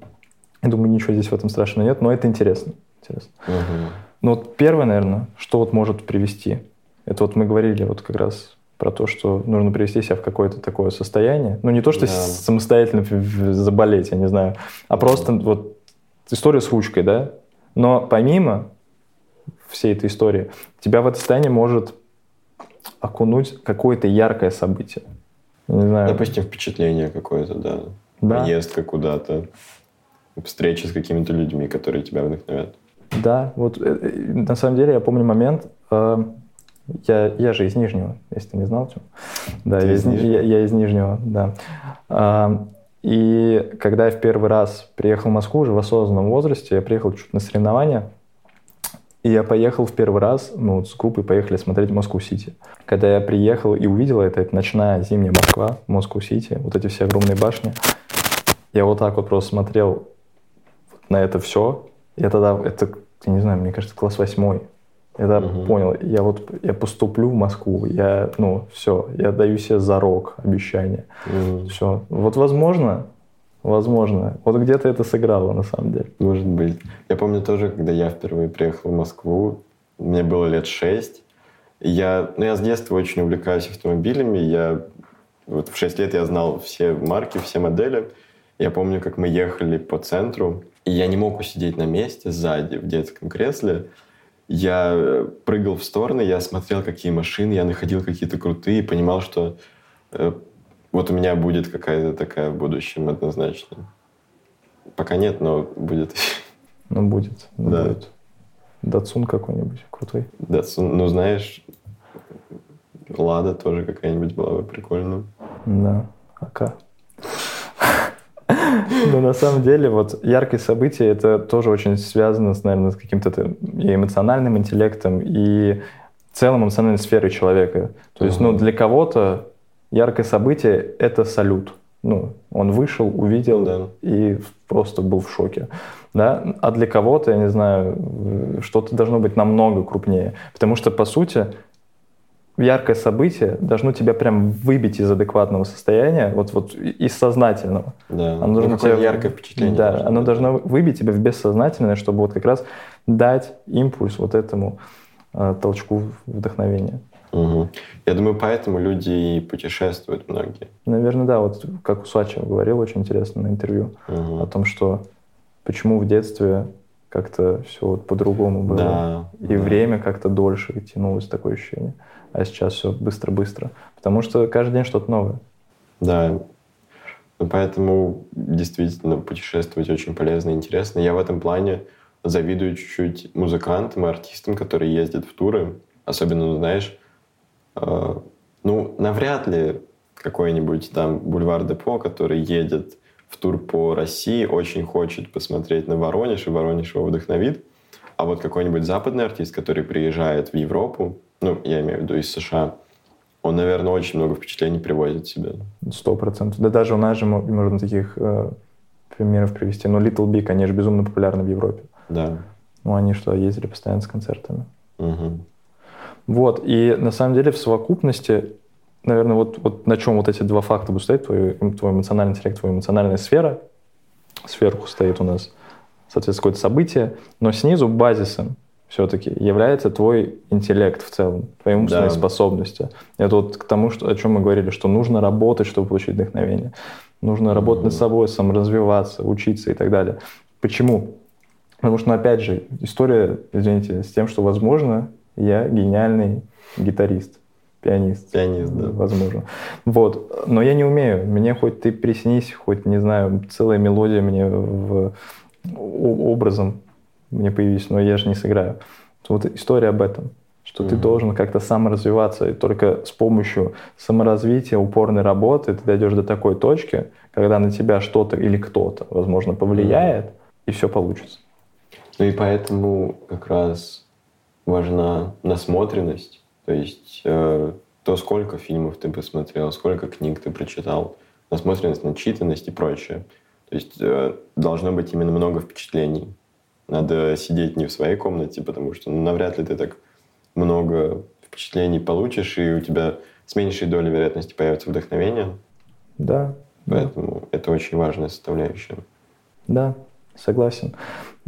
я думаю, ничего здесь в этом страшного нет, но это интересно. Интересно. Мгм. Ну вот первое, наверное, что вот может привести, это вот мы говорили вот как раз про то, что нужно привести себя в какое-то такое состояние. Ну не то, что Да. самостоятельно заболеть, я не знаю, а просто вот история с ручкой, да? Но помимо всей этой истории, тебя в это состояние может окунуть какое-то яркое событие. Не знаю. Допустим, впечатление какое-то, да. Да. Поездка куда-то, встреча с какими-то людьми, которые тебя вдохновят. Да, вот э, э, на самом деле я помню момент, э, я, я же из Нижнего, если ты не знал, Тём. Да, Ты я из из, Ни- Нижнего? я, я из Нижнего, да. А, и когда я в первый раз приехал в Москву уже в осознанном возрасте, я приехал чуть на соревнования, и я поехал в первый раз, ну, вот с группой поехали смотреть Москву-Сити. Когда я приехал и увидел это, это ночная зимняя Москва, Москву-Сити, вот эти все огромные башни, я вот так вот просто смотрел на это все. Я тогда, это, я не знаю, мне кажется, класс восьмой. Я тогда Мгм. понял, я вот я поступлю в Москву, я, ну, все, я даю себе зарок, обещание. М, Все. Вот возможно, возможно, вот где-то это сыграло на самом деле. Может быть. Я помню тоже, когда я впервые приехал в Москву, мне было лет шесть. Я, ну, я с детства очень увлекаюсь автомобилями. Я, вот в шесть лет я знал все марки, все модели. Я помню, как мы ехали по центру, и я не мог усидеть на месте сзади в детском кресле. Я э, прыгал в стороны, я смотрел, какие машины, я находил какие-то крутые, и понимал, что э, вот у меня будет какая-то такая в будущем однозначно. Пока нет, но будет. Ну, будет. ну, Да. будет. Датсун какой-нибудь крутой. Да, с- ну знаешь, Лада тоже какая-нибудь была бы прикольная. Да, АК. Но на самом деле вот яркие события это тоже очень связано, с, наверное, с каким-то эмоциональным интеллектом, и целым эмоциональной сферой человека. То есть, ну, для кого-то яркое событие — это салют. Ну, он вышел, увидел Да. и просто был в шоке. Да? А для кого-то, я не знаю, что-то должно быть намного крупнее. Потому что, по сути, яркое событие должно тебя прям выбить из адекватного состояния, вот, вот из сознательного. Да. Оно Ну, должно тебя- яркое впечатление. Да, должно оно быть. должно выбить тебя в бессознательное, чтобы вот как раз дать импульс вот этому э, толчку вдохновения. Мгм. Я думаю, поэтому люди и путешествуют многие. Наверное, да, вот как Усачев говорил очень интересно на интервью Мгм. о том, что почему в детстве как-то все вот по-другому было. Да. И да. время как-то дольше тянулось, такое ощущение. А сейчас все быстро-быстро. Потому что каждый день что-то новое. Да. Ну, поэтому действительно путешествовать очень полезно и интересно. Я в этом плане завидую чуть-чуть музыкантам и артистам, которые ездят в туры. Особенно, ну, знаешь, э, ну, навряд ли какой-нибудь там Бульвар Депо, который едет в тур по России, очень хочет посмотреть на Воронеж, и Воронеж его вдохновит. А вот какой-нибудь западный артист, который приезжает в Европу, ну, я имею в виду из США, он, наверное, очень много впечатлений привозит себе. Сто процентов. Да даже у нас же мо- можно таких э, примеров привести. Ну, Little Big, они же безумно популярны в Европе. Да. Ну, они что, ездили постоянно с концертами. Мгм. Вот, и на самом деле в совокупности, наверное, вот, вот на чем вот эти два факта будут стоять, твой, твой эмоциональный интеллект, твоя эмоциональная сфера, сверху стоит у нас, соответственно, какое-то событие, но снизу базисом все-таки является твой интеллект в целом, твои умственные Да. способности. Это вот к тому, что, о чем мы говорили, что нужно работать, чтобы получить вдохновение. Нужно работать над собой, саморазвиваться, учиться и так далее. Почему? Потому что, ну, опять же, история, извините, с тем, что, возможно, я гениальный гитарист, пианист. Пианист, да. Возможно. Вот. Но я не умею. Мне хоть ты приснись, хоть, не знаю, целая мелодия мне в образом мне появись, но я же не сыграю. Вот история об этом, что ты Мгм. должен как-то саморазвиваться, и только с помощью саморазвития, упорной работы ты дойдешь до такой точки, когда на тебя что-то или кто-то, возможно, повлияет, и все получится. Ну и поэтому как раз важна насмотренность, то есть э, то, сколько фильмов ты посмотрел, сколько книг ты прочитал, насмотренность, начитанность и прочее. То есть э, должно быть именно много впечатлений. Надо сидеть не в своей комнате, потому что ну, навряд ли ты так много впечатлений получишь, и у тебя с меньшей долей вероятности появится вдохновение. Да, да. Поэтому это очень важная составляющая. Да, согласен.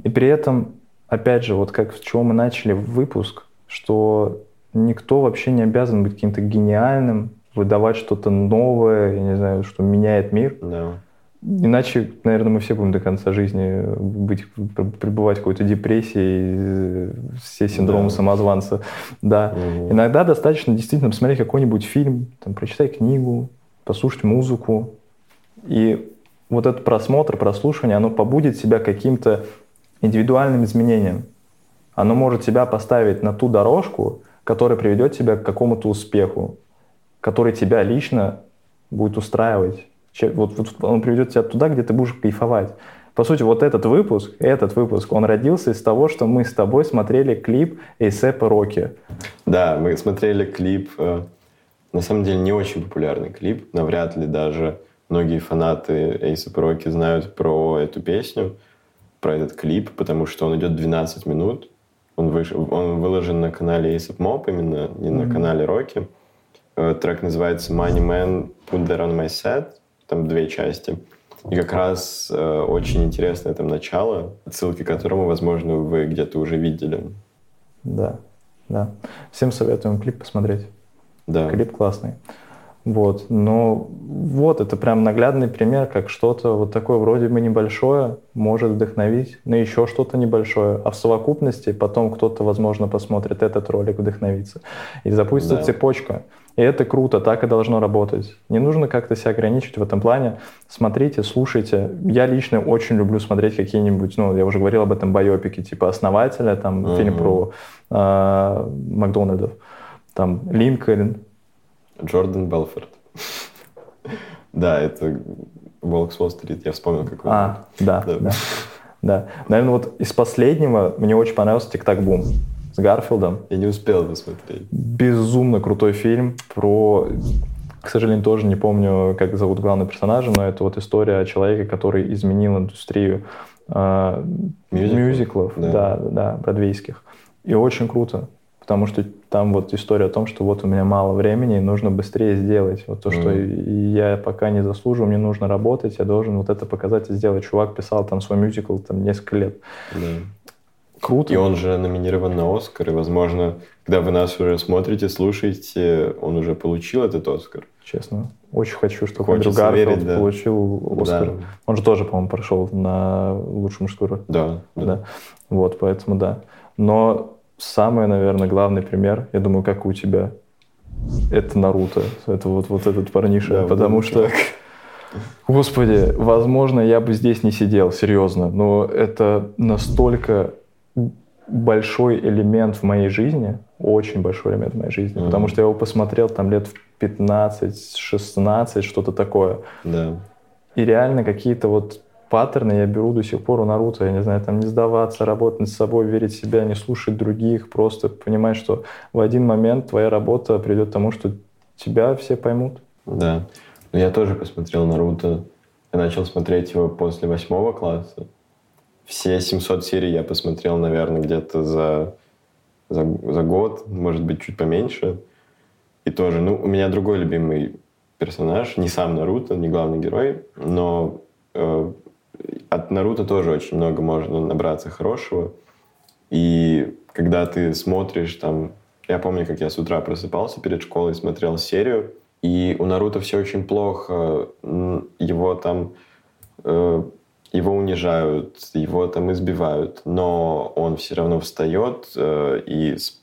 И при этом опять же, вот как с чего мы начали выпуск, что никто вообще не обязан быть каким-то гениальным, выдавать что-то новое, я не знаю, что меняет мир. Да. Иначе, наверное, мы все будем до конца жизни быть, пребывать в какой-то депрессии, все синдромы да. самозванца. Да. Угу. Иногда достаточно действительно посмотреть какой-нибудь фильм, там, прочитать книгу, послушать музыку. И вот этот просмотр, прослушивание, оно побудет себя каким-то индивидуальным изменением. Оно может тебя поставить на ту дорожку, которая приведет тебя к какому-то успеху, который тебя лично будет устраивать вот, вот он приведет тебя туда, где ты будешь кайфовать. По сути, вот этот выпуск, этот выпуск, он родился из того, что мы с тобой смотрели клип Эйсепа Рокки. Да, мы смотрели клип, э, на самом деле не очень популярный клип, навряд ли даже многие фанаты Эйсепа Рокки знают про эту песню, про этот клип, потому что он идет 12 минут. Он, выш... он выложен на канале Aesop Mob, именно не mm-hmm. на канале Рокки. Э, трек называется Money Man Put That On My Set там две части. И как раз э, очень интересное там начало, ссылки к которому, возможно, вы где-то уже видели. Да, да. Всем советуем клип посмотреть. Да. Клип классный. Вот, но вот это прям наглядный пример, как что-то вот такое вроде бы небольшое может вдохновить на еще что-то небольшое, а в совокупности потом кто-то, возможно, посмотрит этот ролик, вдохновится. И запустится да. цепочка. И это круто, так и должно работать. Не нужно как-то себя ограничивать в этом плане. Смотрите, слушайте. Я лично очень люблю смотреть какие-нибудь, ну, я уже говорил об этом, байопики, типа «Основателя», там, mm-hmm. фильм про э, Макдональдов, там, Линкольн. Джордан Белфорд. Да, это «Волк с Уолл-стрит», я вспомнил, какой. А, да, да. Да. Наверное, вот из последнего мне очень понравился «Тик-так бум» с Гарфилдом. Я не успел посмотреть. Безумно крутой фильм про... К сожалению, тоже не помню, как зовут главного персонажа, но это вот история о человеке, который изменил индустрию э, мюзиклов, мюзиклов да. да, да, бродвейских. И очень круто, потому что там вот история о том, что вот у меня мало времени, и нужно быстрее сделать. Вот то, mm. что я пока не заслуживаю, мне нужно работать, я должен вот это показать и сделать. Чувак писал там свой мюзикл там несколько лет. Yeah. Круто. И он же номинирован на Оскар, и, возможно, когда вы нас уже смотрите, слушаете, он уже получил этот Оскар. Честно. Очень хочу, чтобы Хочется Эндрю Гарфилд верить, да. получил Оскар. Да. Он же тоже, по-моему, прошел на лучшую мужскую роль. Да, да. да. Вот, поэтому да. Но самый, наверное, главный пример, я думаю, как у тебя, это Наруто. Это вот, вот этот парниша. Да, потому что... Господи, возможно, я бы здесь не сидел, серьезно. Но это настолько большой элемент в моей жизни, очень большой элемент в моей жизни, mm-hmm. потому что я его посмотрел там лет в 15-16, что-то такое. Да. И реально какие-то вот паттерны я беру до сих пор у Наруто, я не знаю, там не сдаваться, работать над собой, верить в себя, не слушать других, просто понимать, что в один момент твоя работа придет к тому, что тебя все поймут. Да. Но я тоже посмотрел Наруто. Я начал смотреть его после восьмого класса. Все 700 серий я посмотрел, наверное, где-то за, за, за год, может быть, чуть поменьше. И тоже, ну, у меня другой любимый персонаж, не сам Наруто, не главный герой, но э, от Наруто тоже очень много можно набраться хорошего. И когда ты смотришь там... Я помню, как я с утра просыпался перед школой, смотрел серию, и у Наруто все очень плохо. Его там... Э, его унижают, его там избивают, но он все равно встает э, и с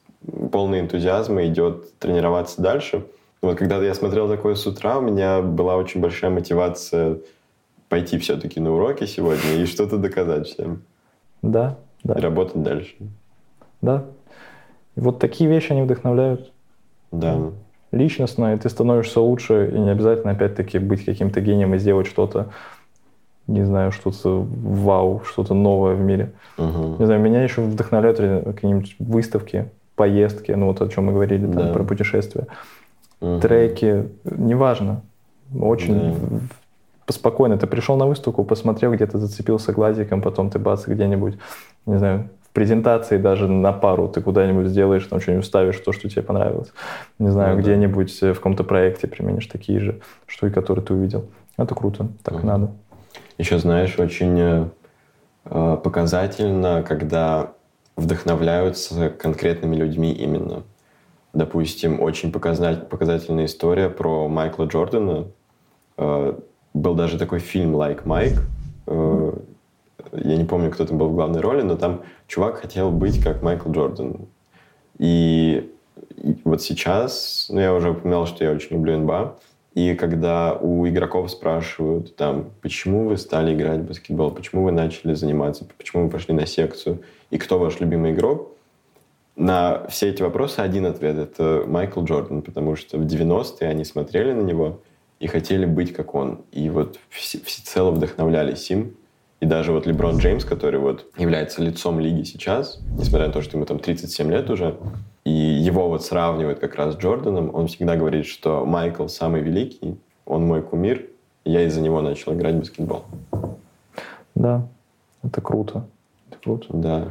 полный энтузиазма идет тренироваться дальше. Вот когда я смотрел такое с утра, у меня была очень большая мотивация пойти все-таки на уроки сегодня и что-то доказать всем. Да, да. И работать дальше. Да. И вот такие вещи, они вдохновляют. Да. Личностно, и ты становишься лучше, и не обязательно, опять-таки, быть каким-то гением и сделать что-то не знаю, что-то вау, что-то новое в мире. Угу. Не знаю, меня еще вдохновляют какие-нибудь выставки, поездки, ну вот о чем мы говорили, там, да. про путешествия, угу. треки, неважно. Очень да. спокойно. Ты пришел на выставку, посмотрел, где-то зацепился глазиком, потом ты бац, где-нибудь, не знаю, в презентации даже на пару ты куда-нибудь сделаешь, там что-нибудь ставишь, то, что тебе понравилось. Не знаю, ну, где-нибудь да. в каком-то проекте применишь такие же штуки, которые ты увидел. Это круто, так угу. надо. Еще, знаешь, очень э, показательно, когда вдохновляются конкретными людьми именно. Допустим, очень показательная история про Майкла Джордана. Э, был даже такой фильм «Like Mike». Э, я не помню, кто там был в главной роли, но там чувак хотел быть как Майкл Джордан. И вот сейчас, ну, я уже упоминал, что я очень люблю НБА, и когда у игроков спрашивают, там, почему вы стали играть в баскетбол, почему вы начали заниматься, почему вы пошли на секцию, и кто ваш любимый игрок, на все эти вопросы один ответ – это Майкл Джордан, потому что в 90-е они смотрели на него и хотели быть как он. И вот всецело вдохновлялись им. И даже вот Леброн Джеймс, который вот является лицом лиги сейчас, несмотря на то, что ему там 37 лет уже, и его вот сравнивают как раз с Джорданом, он всегда говорит, что Майкл самый великий, он мой кумир, я из-за него начал играть в баскетбол. Да, это круто. Это круто. Да.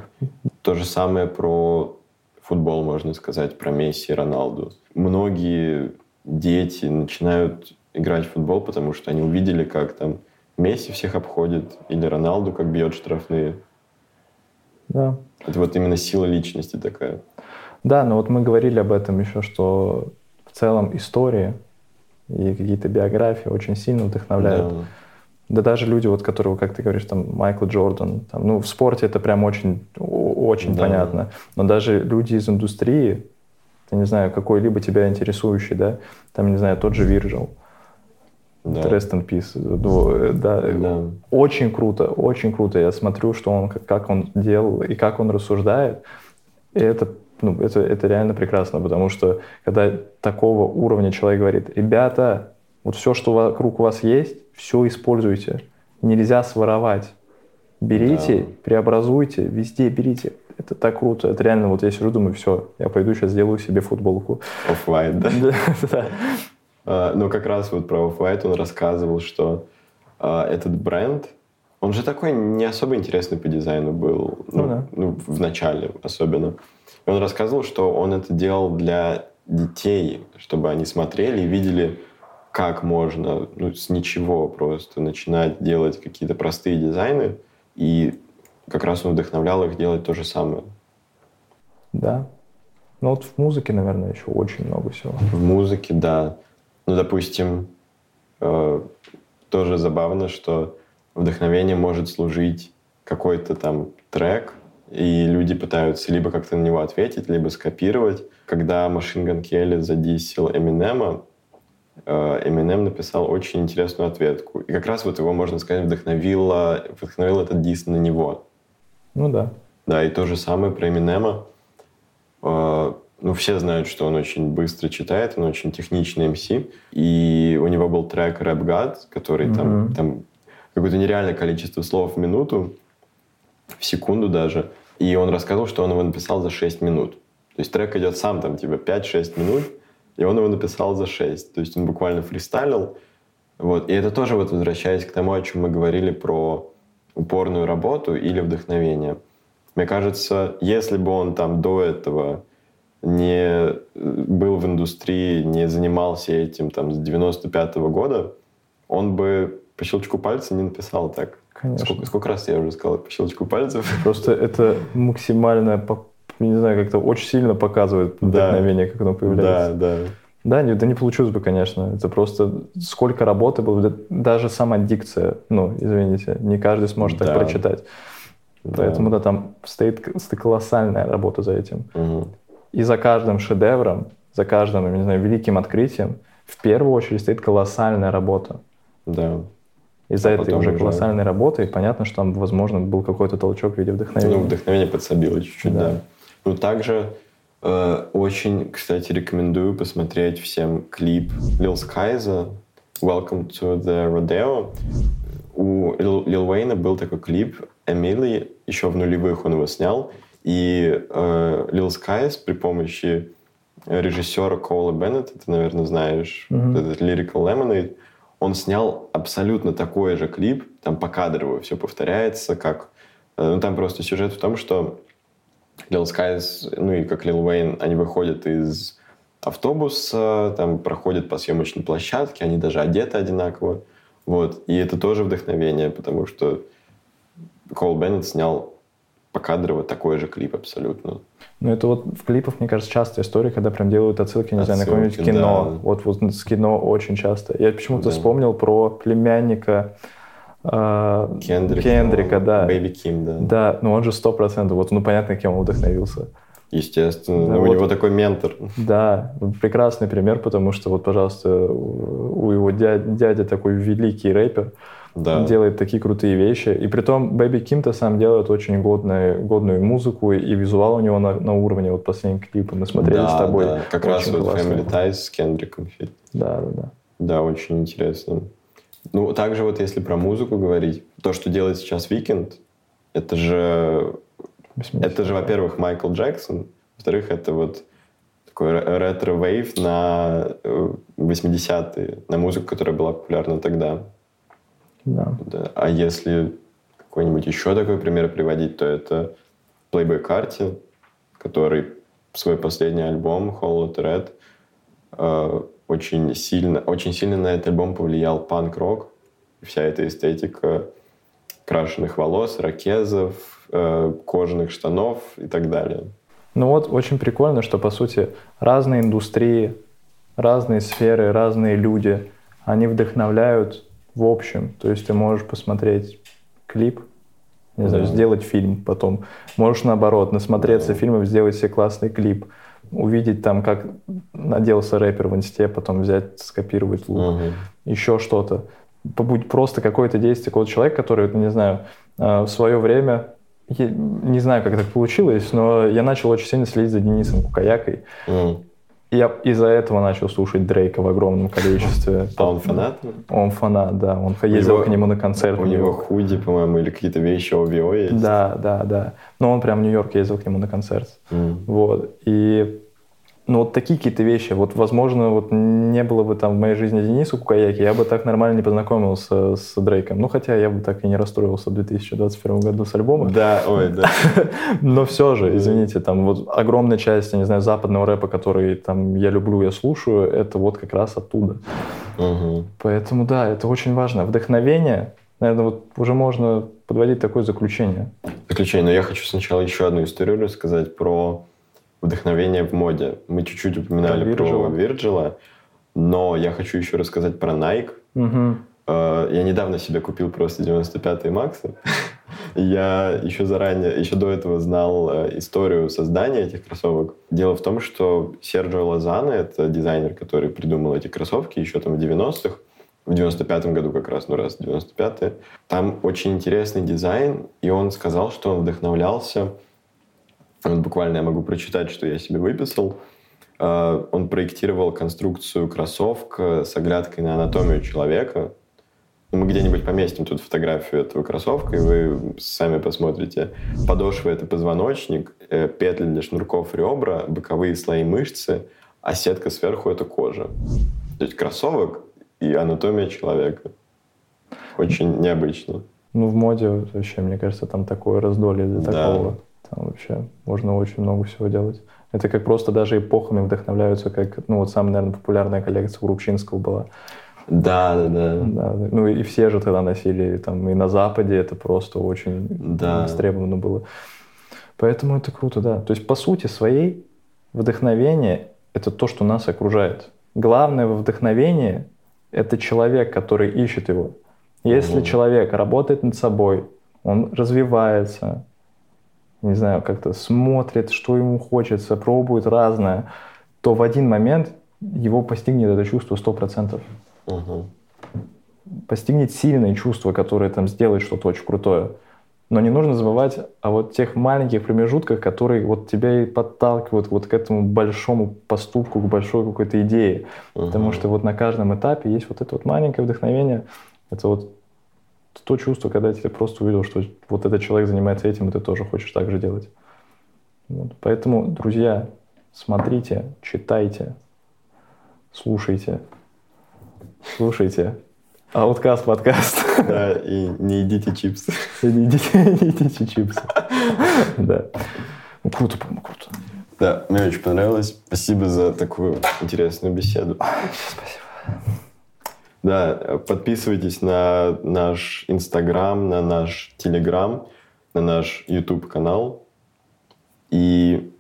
То же самое про футбол, можно сказать, про Месси и Роналду. Многие дети начинают играть в футбол, потому что они увидели, как там Месси всех обходит, или Роналду как бьет штрафные. Да. Это вот именно сила личности такая. Да, но вот мы говорили об этом еще, что в целом истории и какие-то биографии очень сильно вдохновляют. Да. Да даже люди, вот, которые, как ты говоришь, там, Майкл Джордан, там, ну, в спорте это прям очень, очень да. понятно. Но даже люди из индустрии, ты не знаю, какой-либо тебя интересующий, да, там, не знаю, тот же Вирджил, да. Rest in Peace. Ну, да, да. Очень круто, очень круто. Я смотрю, что он, как он делал и как он рассуждает. И это ну, это, это реально прекрасно, потому что когда такого уровня человек говорит, ребята, вот все, что вокруг вас есть, все используйте. Нельзя своровать. Берите, да. преобразуйте, везде берите. Это так круто. Это реально, вот я сижу, думаю, все, я пойду сейчас сделаю себе футболку. Off-white, да? Да. А, ну, как раз вот про Off-white он рассказывал, что а, этот бренд, он же такой не особо интересный по дизайну был. Ну, ну, да. ну в начале особенно. И он рассказывал, что он это делал для детей, чтобы они смотрели и видели, как можно ну, с ничего просто начинать делать какие-то простые дизайны. И как раз он вдохновлял их делать то же самое. Да. Ну вот в музыке, наверное, еще очень много всего. В музыке, да. Ну, допустим, э, тоже забавно, что вдохновение может служить какой-то там трек, и люди пытаются либо как-то на него ответить, либо скопировать. Когда Машин Ган Келли задисил Эминема, Эминем написал очень интересную ответку. И как раз вот его, можно сказать, вдохновило, вдохновил этот дис на него. Ну да. Да, и то же самое про Эминема. Ну, все знают, что он очень быстро читает, он очень техничный MC. И у него был трек Rap God, который mm-hmm. там, там какое-то нереальное количество слов в минуту, в секунду даже. И он рассказывал, что он его написал за 6 минут. То есть трек идет сам там типа 5-6 минут, и он его написал за 6. То есть он буквально фристайлил. Вот. И это тоже вот возвращаясь к тому, о чем мы говорили про упорную работу или вдохновение. Мне кажется, если бы он там до этого не был в индустрии, не занимался этим там с 95 -го года, он бы по щелчку пальца не написал так. Конечно. Сколько, сколько раз я уже сказал по щелчку пальцев? Просто это максимально, не знаю, как-то очень сильно показывает вдохновение, да. как оно появляется. Да, да. Да, не, да не получилось бы, конечно. Это просто сколько работы было. Даже сама дикция, ну, извините, не каждый сможет да. так прочитать. Да. Поэтому, да, там стоит колоссальная работа за этим. Угу. И за каждым шедевром, за каждым, не знаю, великим открытием в первую очередь стоит колоссальная работа. Да. Из-за а этой уже колоссальной работы, понятно, что там, возможно, был какой-то толчок в виде вдохновения. Ну, вдохновение подсобило чуть-чуть, да. да. Ну, также э, очень, кстати, рекомендую посмотреть всем клип Lil Skies «Welcome to the Rodeo». У Лил Уэйна был такой клип «Эмили», еще в нулевых он его снял, и э, Lil Skies при помощи режиссера Коула Беннета, ты, наверное, знаешь, mm-hmm. этот Lyrical Lemonade, он снял абсолютно такой же клип, там по кадрово все повторяется, как... Э, ну, там просто сюжет в том, что Lil Skies, ну и как Lil Wayne, они выходят из автобуса, там проходят по съемочной площадке, они даже одеты одинаково. Вот. И это тоже вдохновение, потому что Кол Беннет снял покадрово такой же клип абсолютно. Ну, это вот в клипах, мне кажется, частая история, когда прям делают отсылки, не знаю, на какое-нибудь Отсылки, кино. да. Вот, вот с кино очень часто. Я почему-то Да. вспомнил про племянника э, Кендрик. Кендрика, да. Бэйби Ким, да. Да, ну он же сто процентов, вот, ну, понятно, кем он вдохновился. Естественно. Да, у вот. него такой ментор. Да, прекрасный пример, потому что вот, пожалуйста, у у его дядя, дядя такой великий рэпер, Да. делает такие крутые вещи. И при том Бэби Ким-то сам делает очень годную, годную музыку, и визуал у него на, на уровне вот последний клип мы смотрели да, с тобой. да. Как раз Очень вот классный. Family Ties с Кендриком. фильм. Да, да, да. Да, очень интересно. Ну, также вот если про музыку говорить, то, что делает сейчас Weekend, это же, 80. это же, во-первых, Майкл Джексон, во-вторых, это вот такой ре- ретро-вейв на э, 80-е, на музыку, которая была популярна тогда. Да. Да. А если какой-нибудь еще такой пример приводить, то это Playboi Carti, который свой последний альбом Whole Lotta Red э, очень сильно, очень сильно на этот альбом повлиял панк-рок. Вся эта эстетика крашеных волос, ракезов, э, кожаных штанов и так далее. Ну вот очень прикольно, что, по сути, разные индустрии, разные сферы, разные люди, они вдохновляют в общем. То есть ты можешь посмотреть клип, не знаю, Да. сделать фильм потом. Можешь наоборот, насмотреться Да. фильмов, сделать себе классный клип. Увидеть там, как наделся рэпер в инсте, потом взять, скопировать лук. Мгм. еще что-то. Побудь просто какое-то действие какого-то человека, который, не знаю, э, в свое время, я не знаю, как так получилось, но я начал очень сильно следить за Денисом Кукаякой. М. Я из-за этого начал слушать Дрейка в огромном количестве. А он фанат? Он фанат, да. Он ездил к нему на концерт. У него худи, по-моему, или какие-то вещи OVO есть. Да, да, да. Но он прям в Нью-Йорк ездил к нему на концерт. Вот. И ну, вот такие какие-то вещи. Вот, возможно, вот не было бы там в моей жизни Дениса Кукаяки, я бы так нормально не познакомился с Дрейком. Ну, хотя я бы так и не расстроился в 2021 году с альбома. Да, ой, да. Но все же, извините, там вот огромная часть, я не знаю, западного рэпа, который там я люблю, я слушаю, это вот как раз оттуда. Мгм. Поэтому да, это очень важно. Вдохновение, наверное, вот уже можно подводить такое заключение. Заключение. Но я хочу сначала еще одну историю рассказать про вдохновение в моде. Мы чуть-чуть упоминали Про про Вирджила. Но я хочу еще рассказать про Nike. Э, Я недавно себе купил просто 95-й Максы. Я еще заранее, еще до этого знал э, историю создания этих кроссовок. Дело в том, что Серджио Лозано, это дизайнер, который придумал эти кроссовки еще там в 90-х, в 95-м году как раз, ну раз 95-е. Там очень интересный дизайн, и он сказал, что он вдохновлялся вот буквально я могу прочитать, что я себе выписал. Э, Он проектировал конструкцию кроссовка с оглядкой на анатомию человека. Ну, Мы где-нибудь поместим тут фотографию этого кроссовка, и вы сами посмотрите. Подошва — это позвоночник, э, петли для шнурков ребра, боковые слои мышцы, а сетка сверху — это кожа. То есть кроссовок и анатомия человека. Очень необычно. Ну, в моде вообще, мне кажется, там такое раздолье для Да. такого. Там вообще можно очень много всего делать. Это как просто даже эпохами вдохновляются, как, ну, вот самая, наверное, популярная коллекция у Рубчинского была. Да, да, да. Да, ну и все же тогда носили, там, и на Западе это просто очень Да. востребовано было. Поэтому это круто, да. То есть, по сути своей, вдохновение — это то, что нас окружает. Главное во вдохновении — это человек, который ищет его. Если Мгм. человек работает над собой, он развивается, не знаю, как-то смотрит, что ему хочется, пробует разное, то в один момент его постигнет это чувство 100%. Мгм. Постигнет сильное чувство, которое там сделает что-то очень крутое. Но не нужно забывать о вот тех маленьких промежутках, которые вот тебя и подталкивают вот к этому большому поступку, к большой какой-то идее. Потому Мгм. что вот на каждом этапе есть вот это вот маленькое вдохновение. Это вот то чувство, когда ты просто увидел, что вот этот человек занимается этим, и ты тоже хочешь так же делать. Вот. Поэтому, друзья, смотрите, читайте, слушайте, слушайте. Ауткаст подкаст. Да, и не едите чипсы. И Не едите, не едите чипсы. Да. Ну, круто, по-моему, круто. Да, мне очень понравилось. Спасибо за такую интересную беседу. Спасибо. Да, подписывайтесь на наш Инстаграм, на наш Телеграм. на наш YouTube-канал. И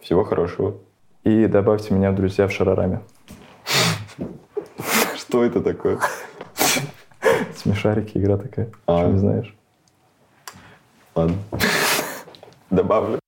всего хорошего. И добавьте меня в друзья в Шарараме. Что это такое? Смешарики, игра такая. А. Что не знаешь? Ладно. Добавлю.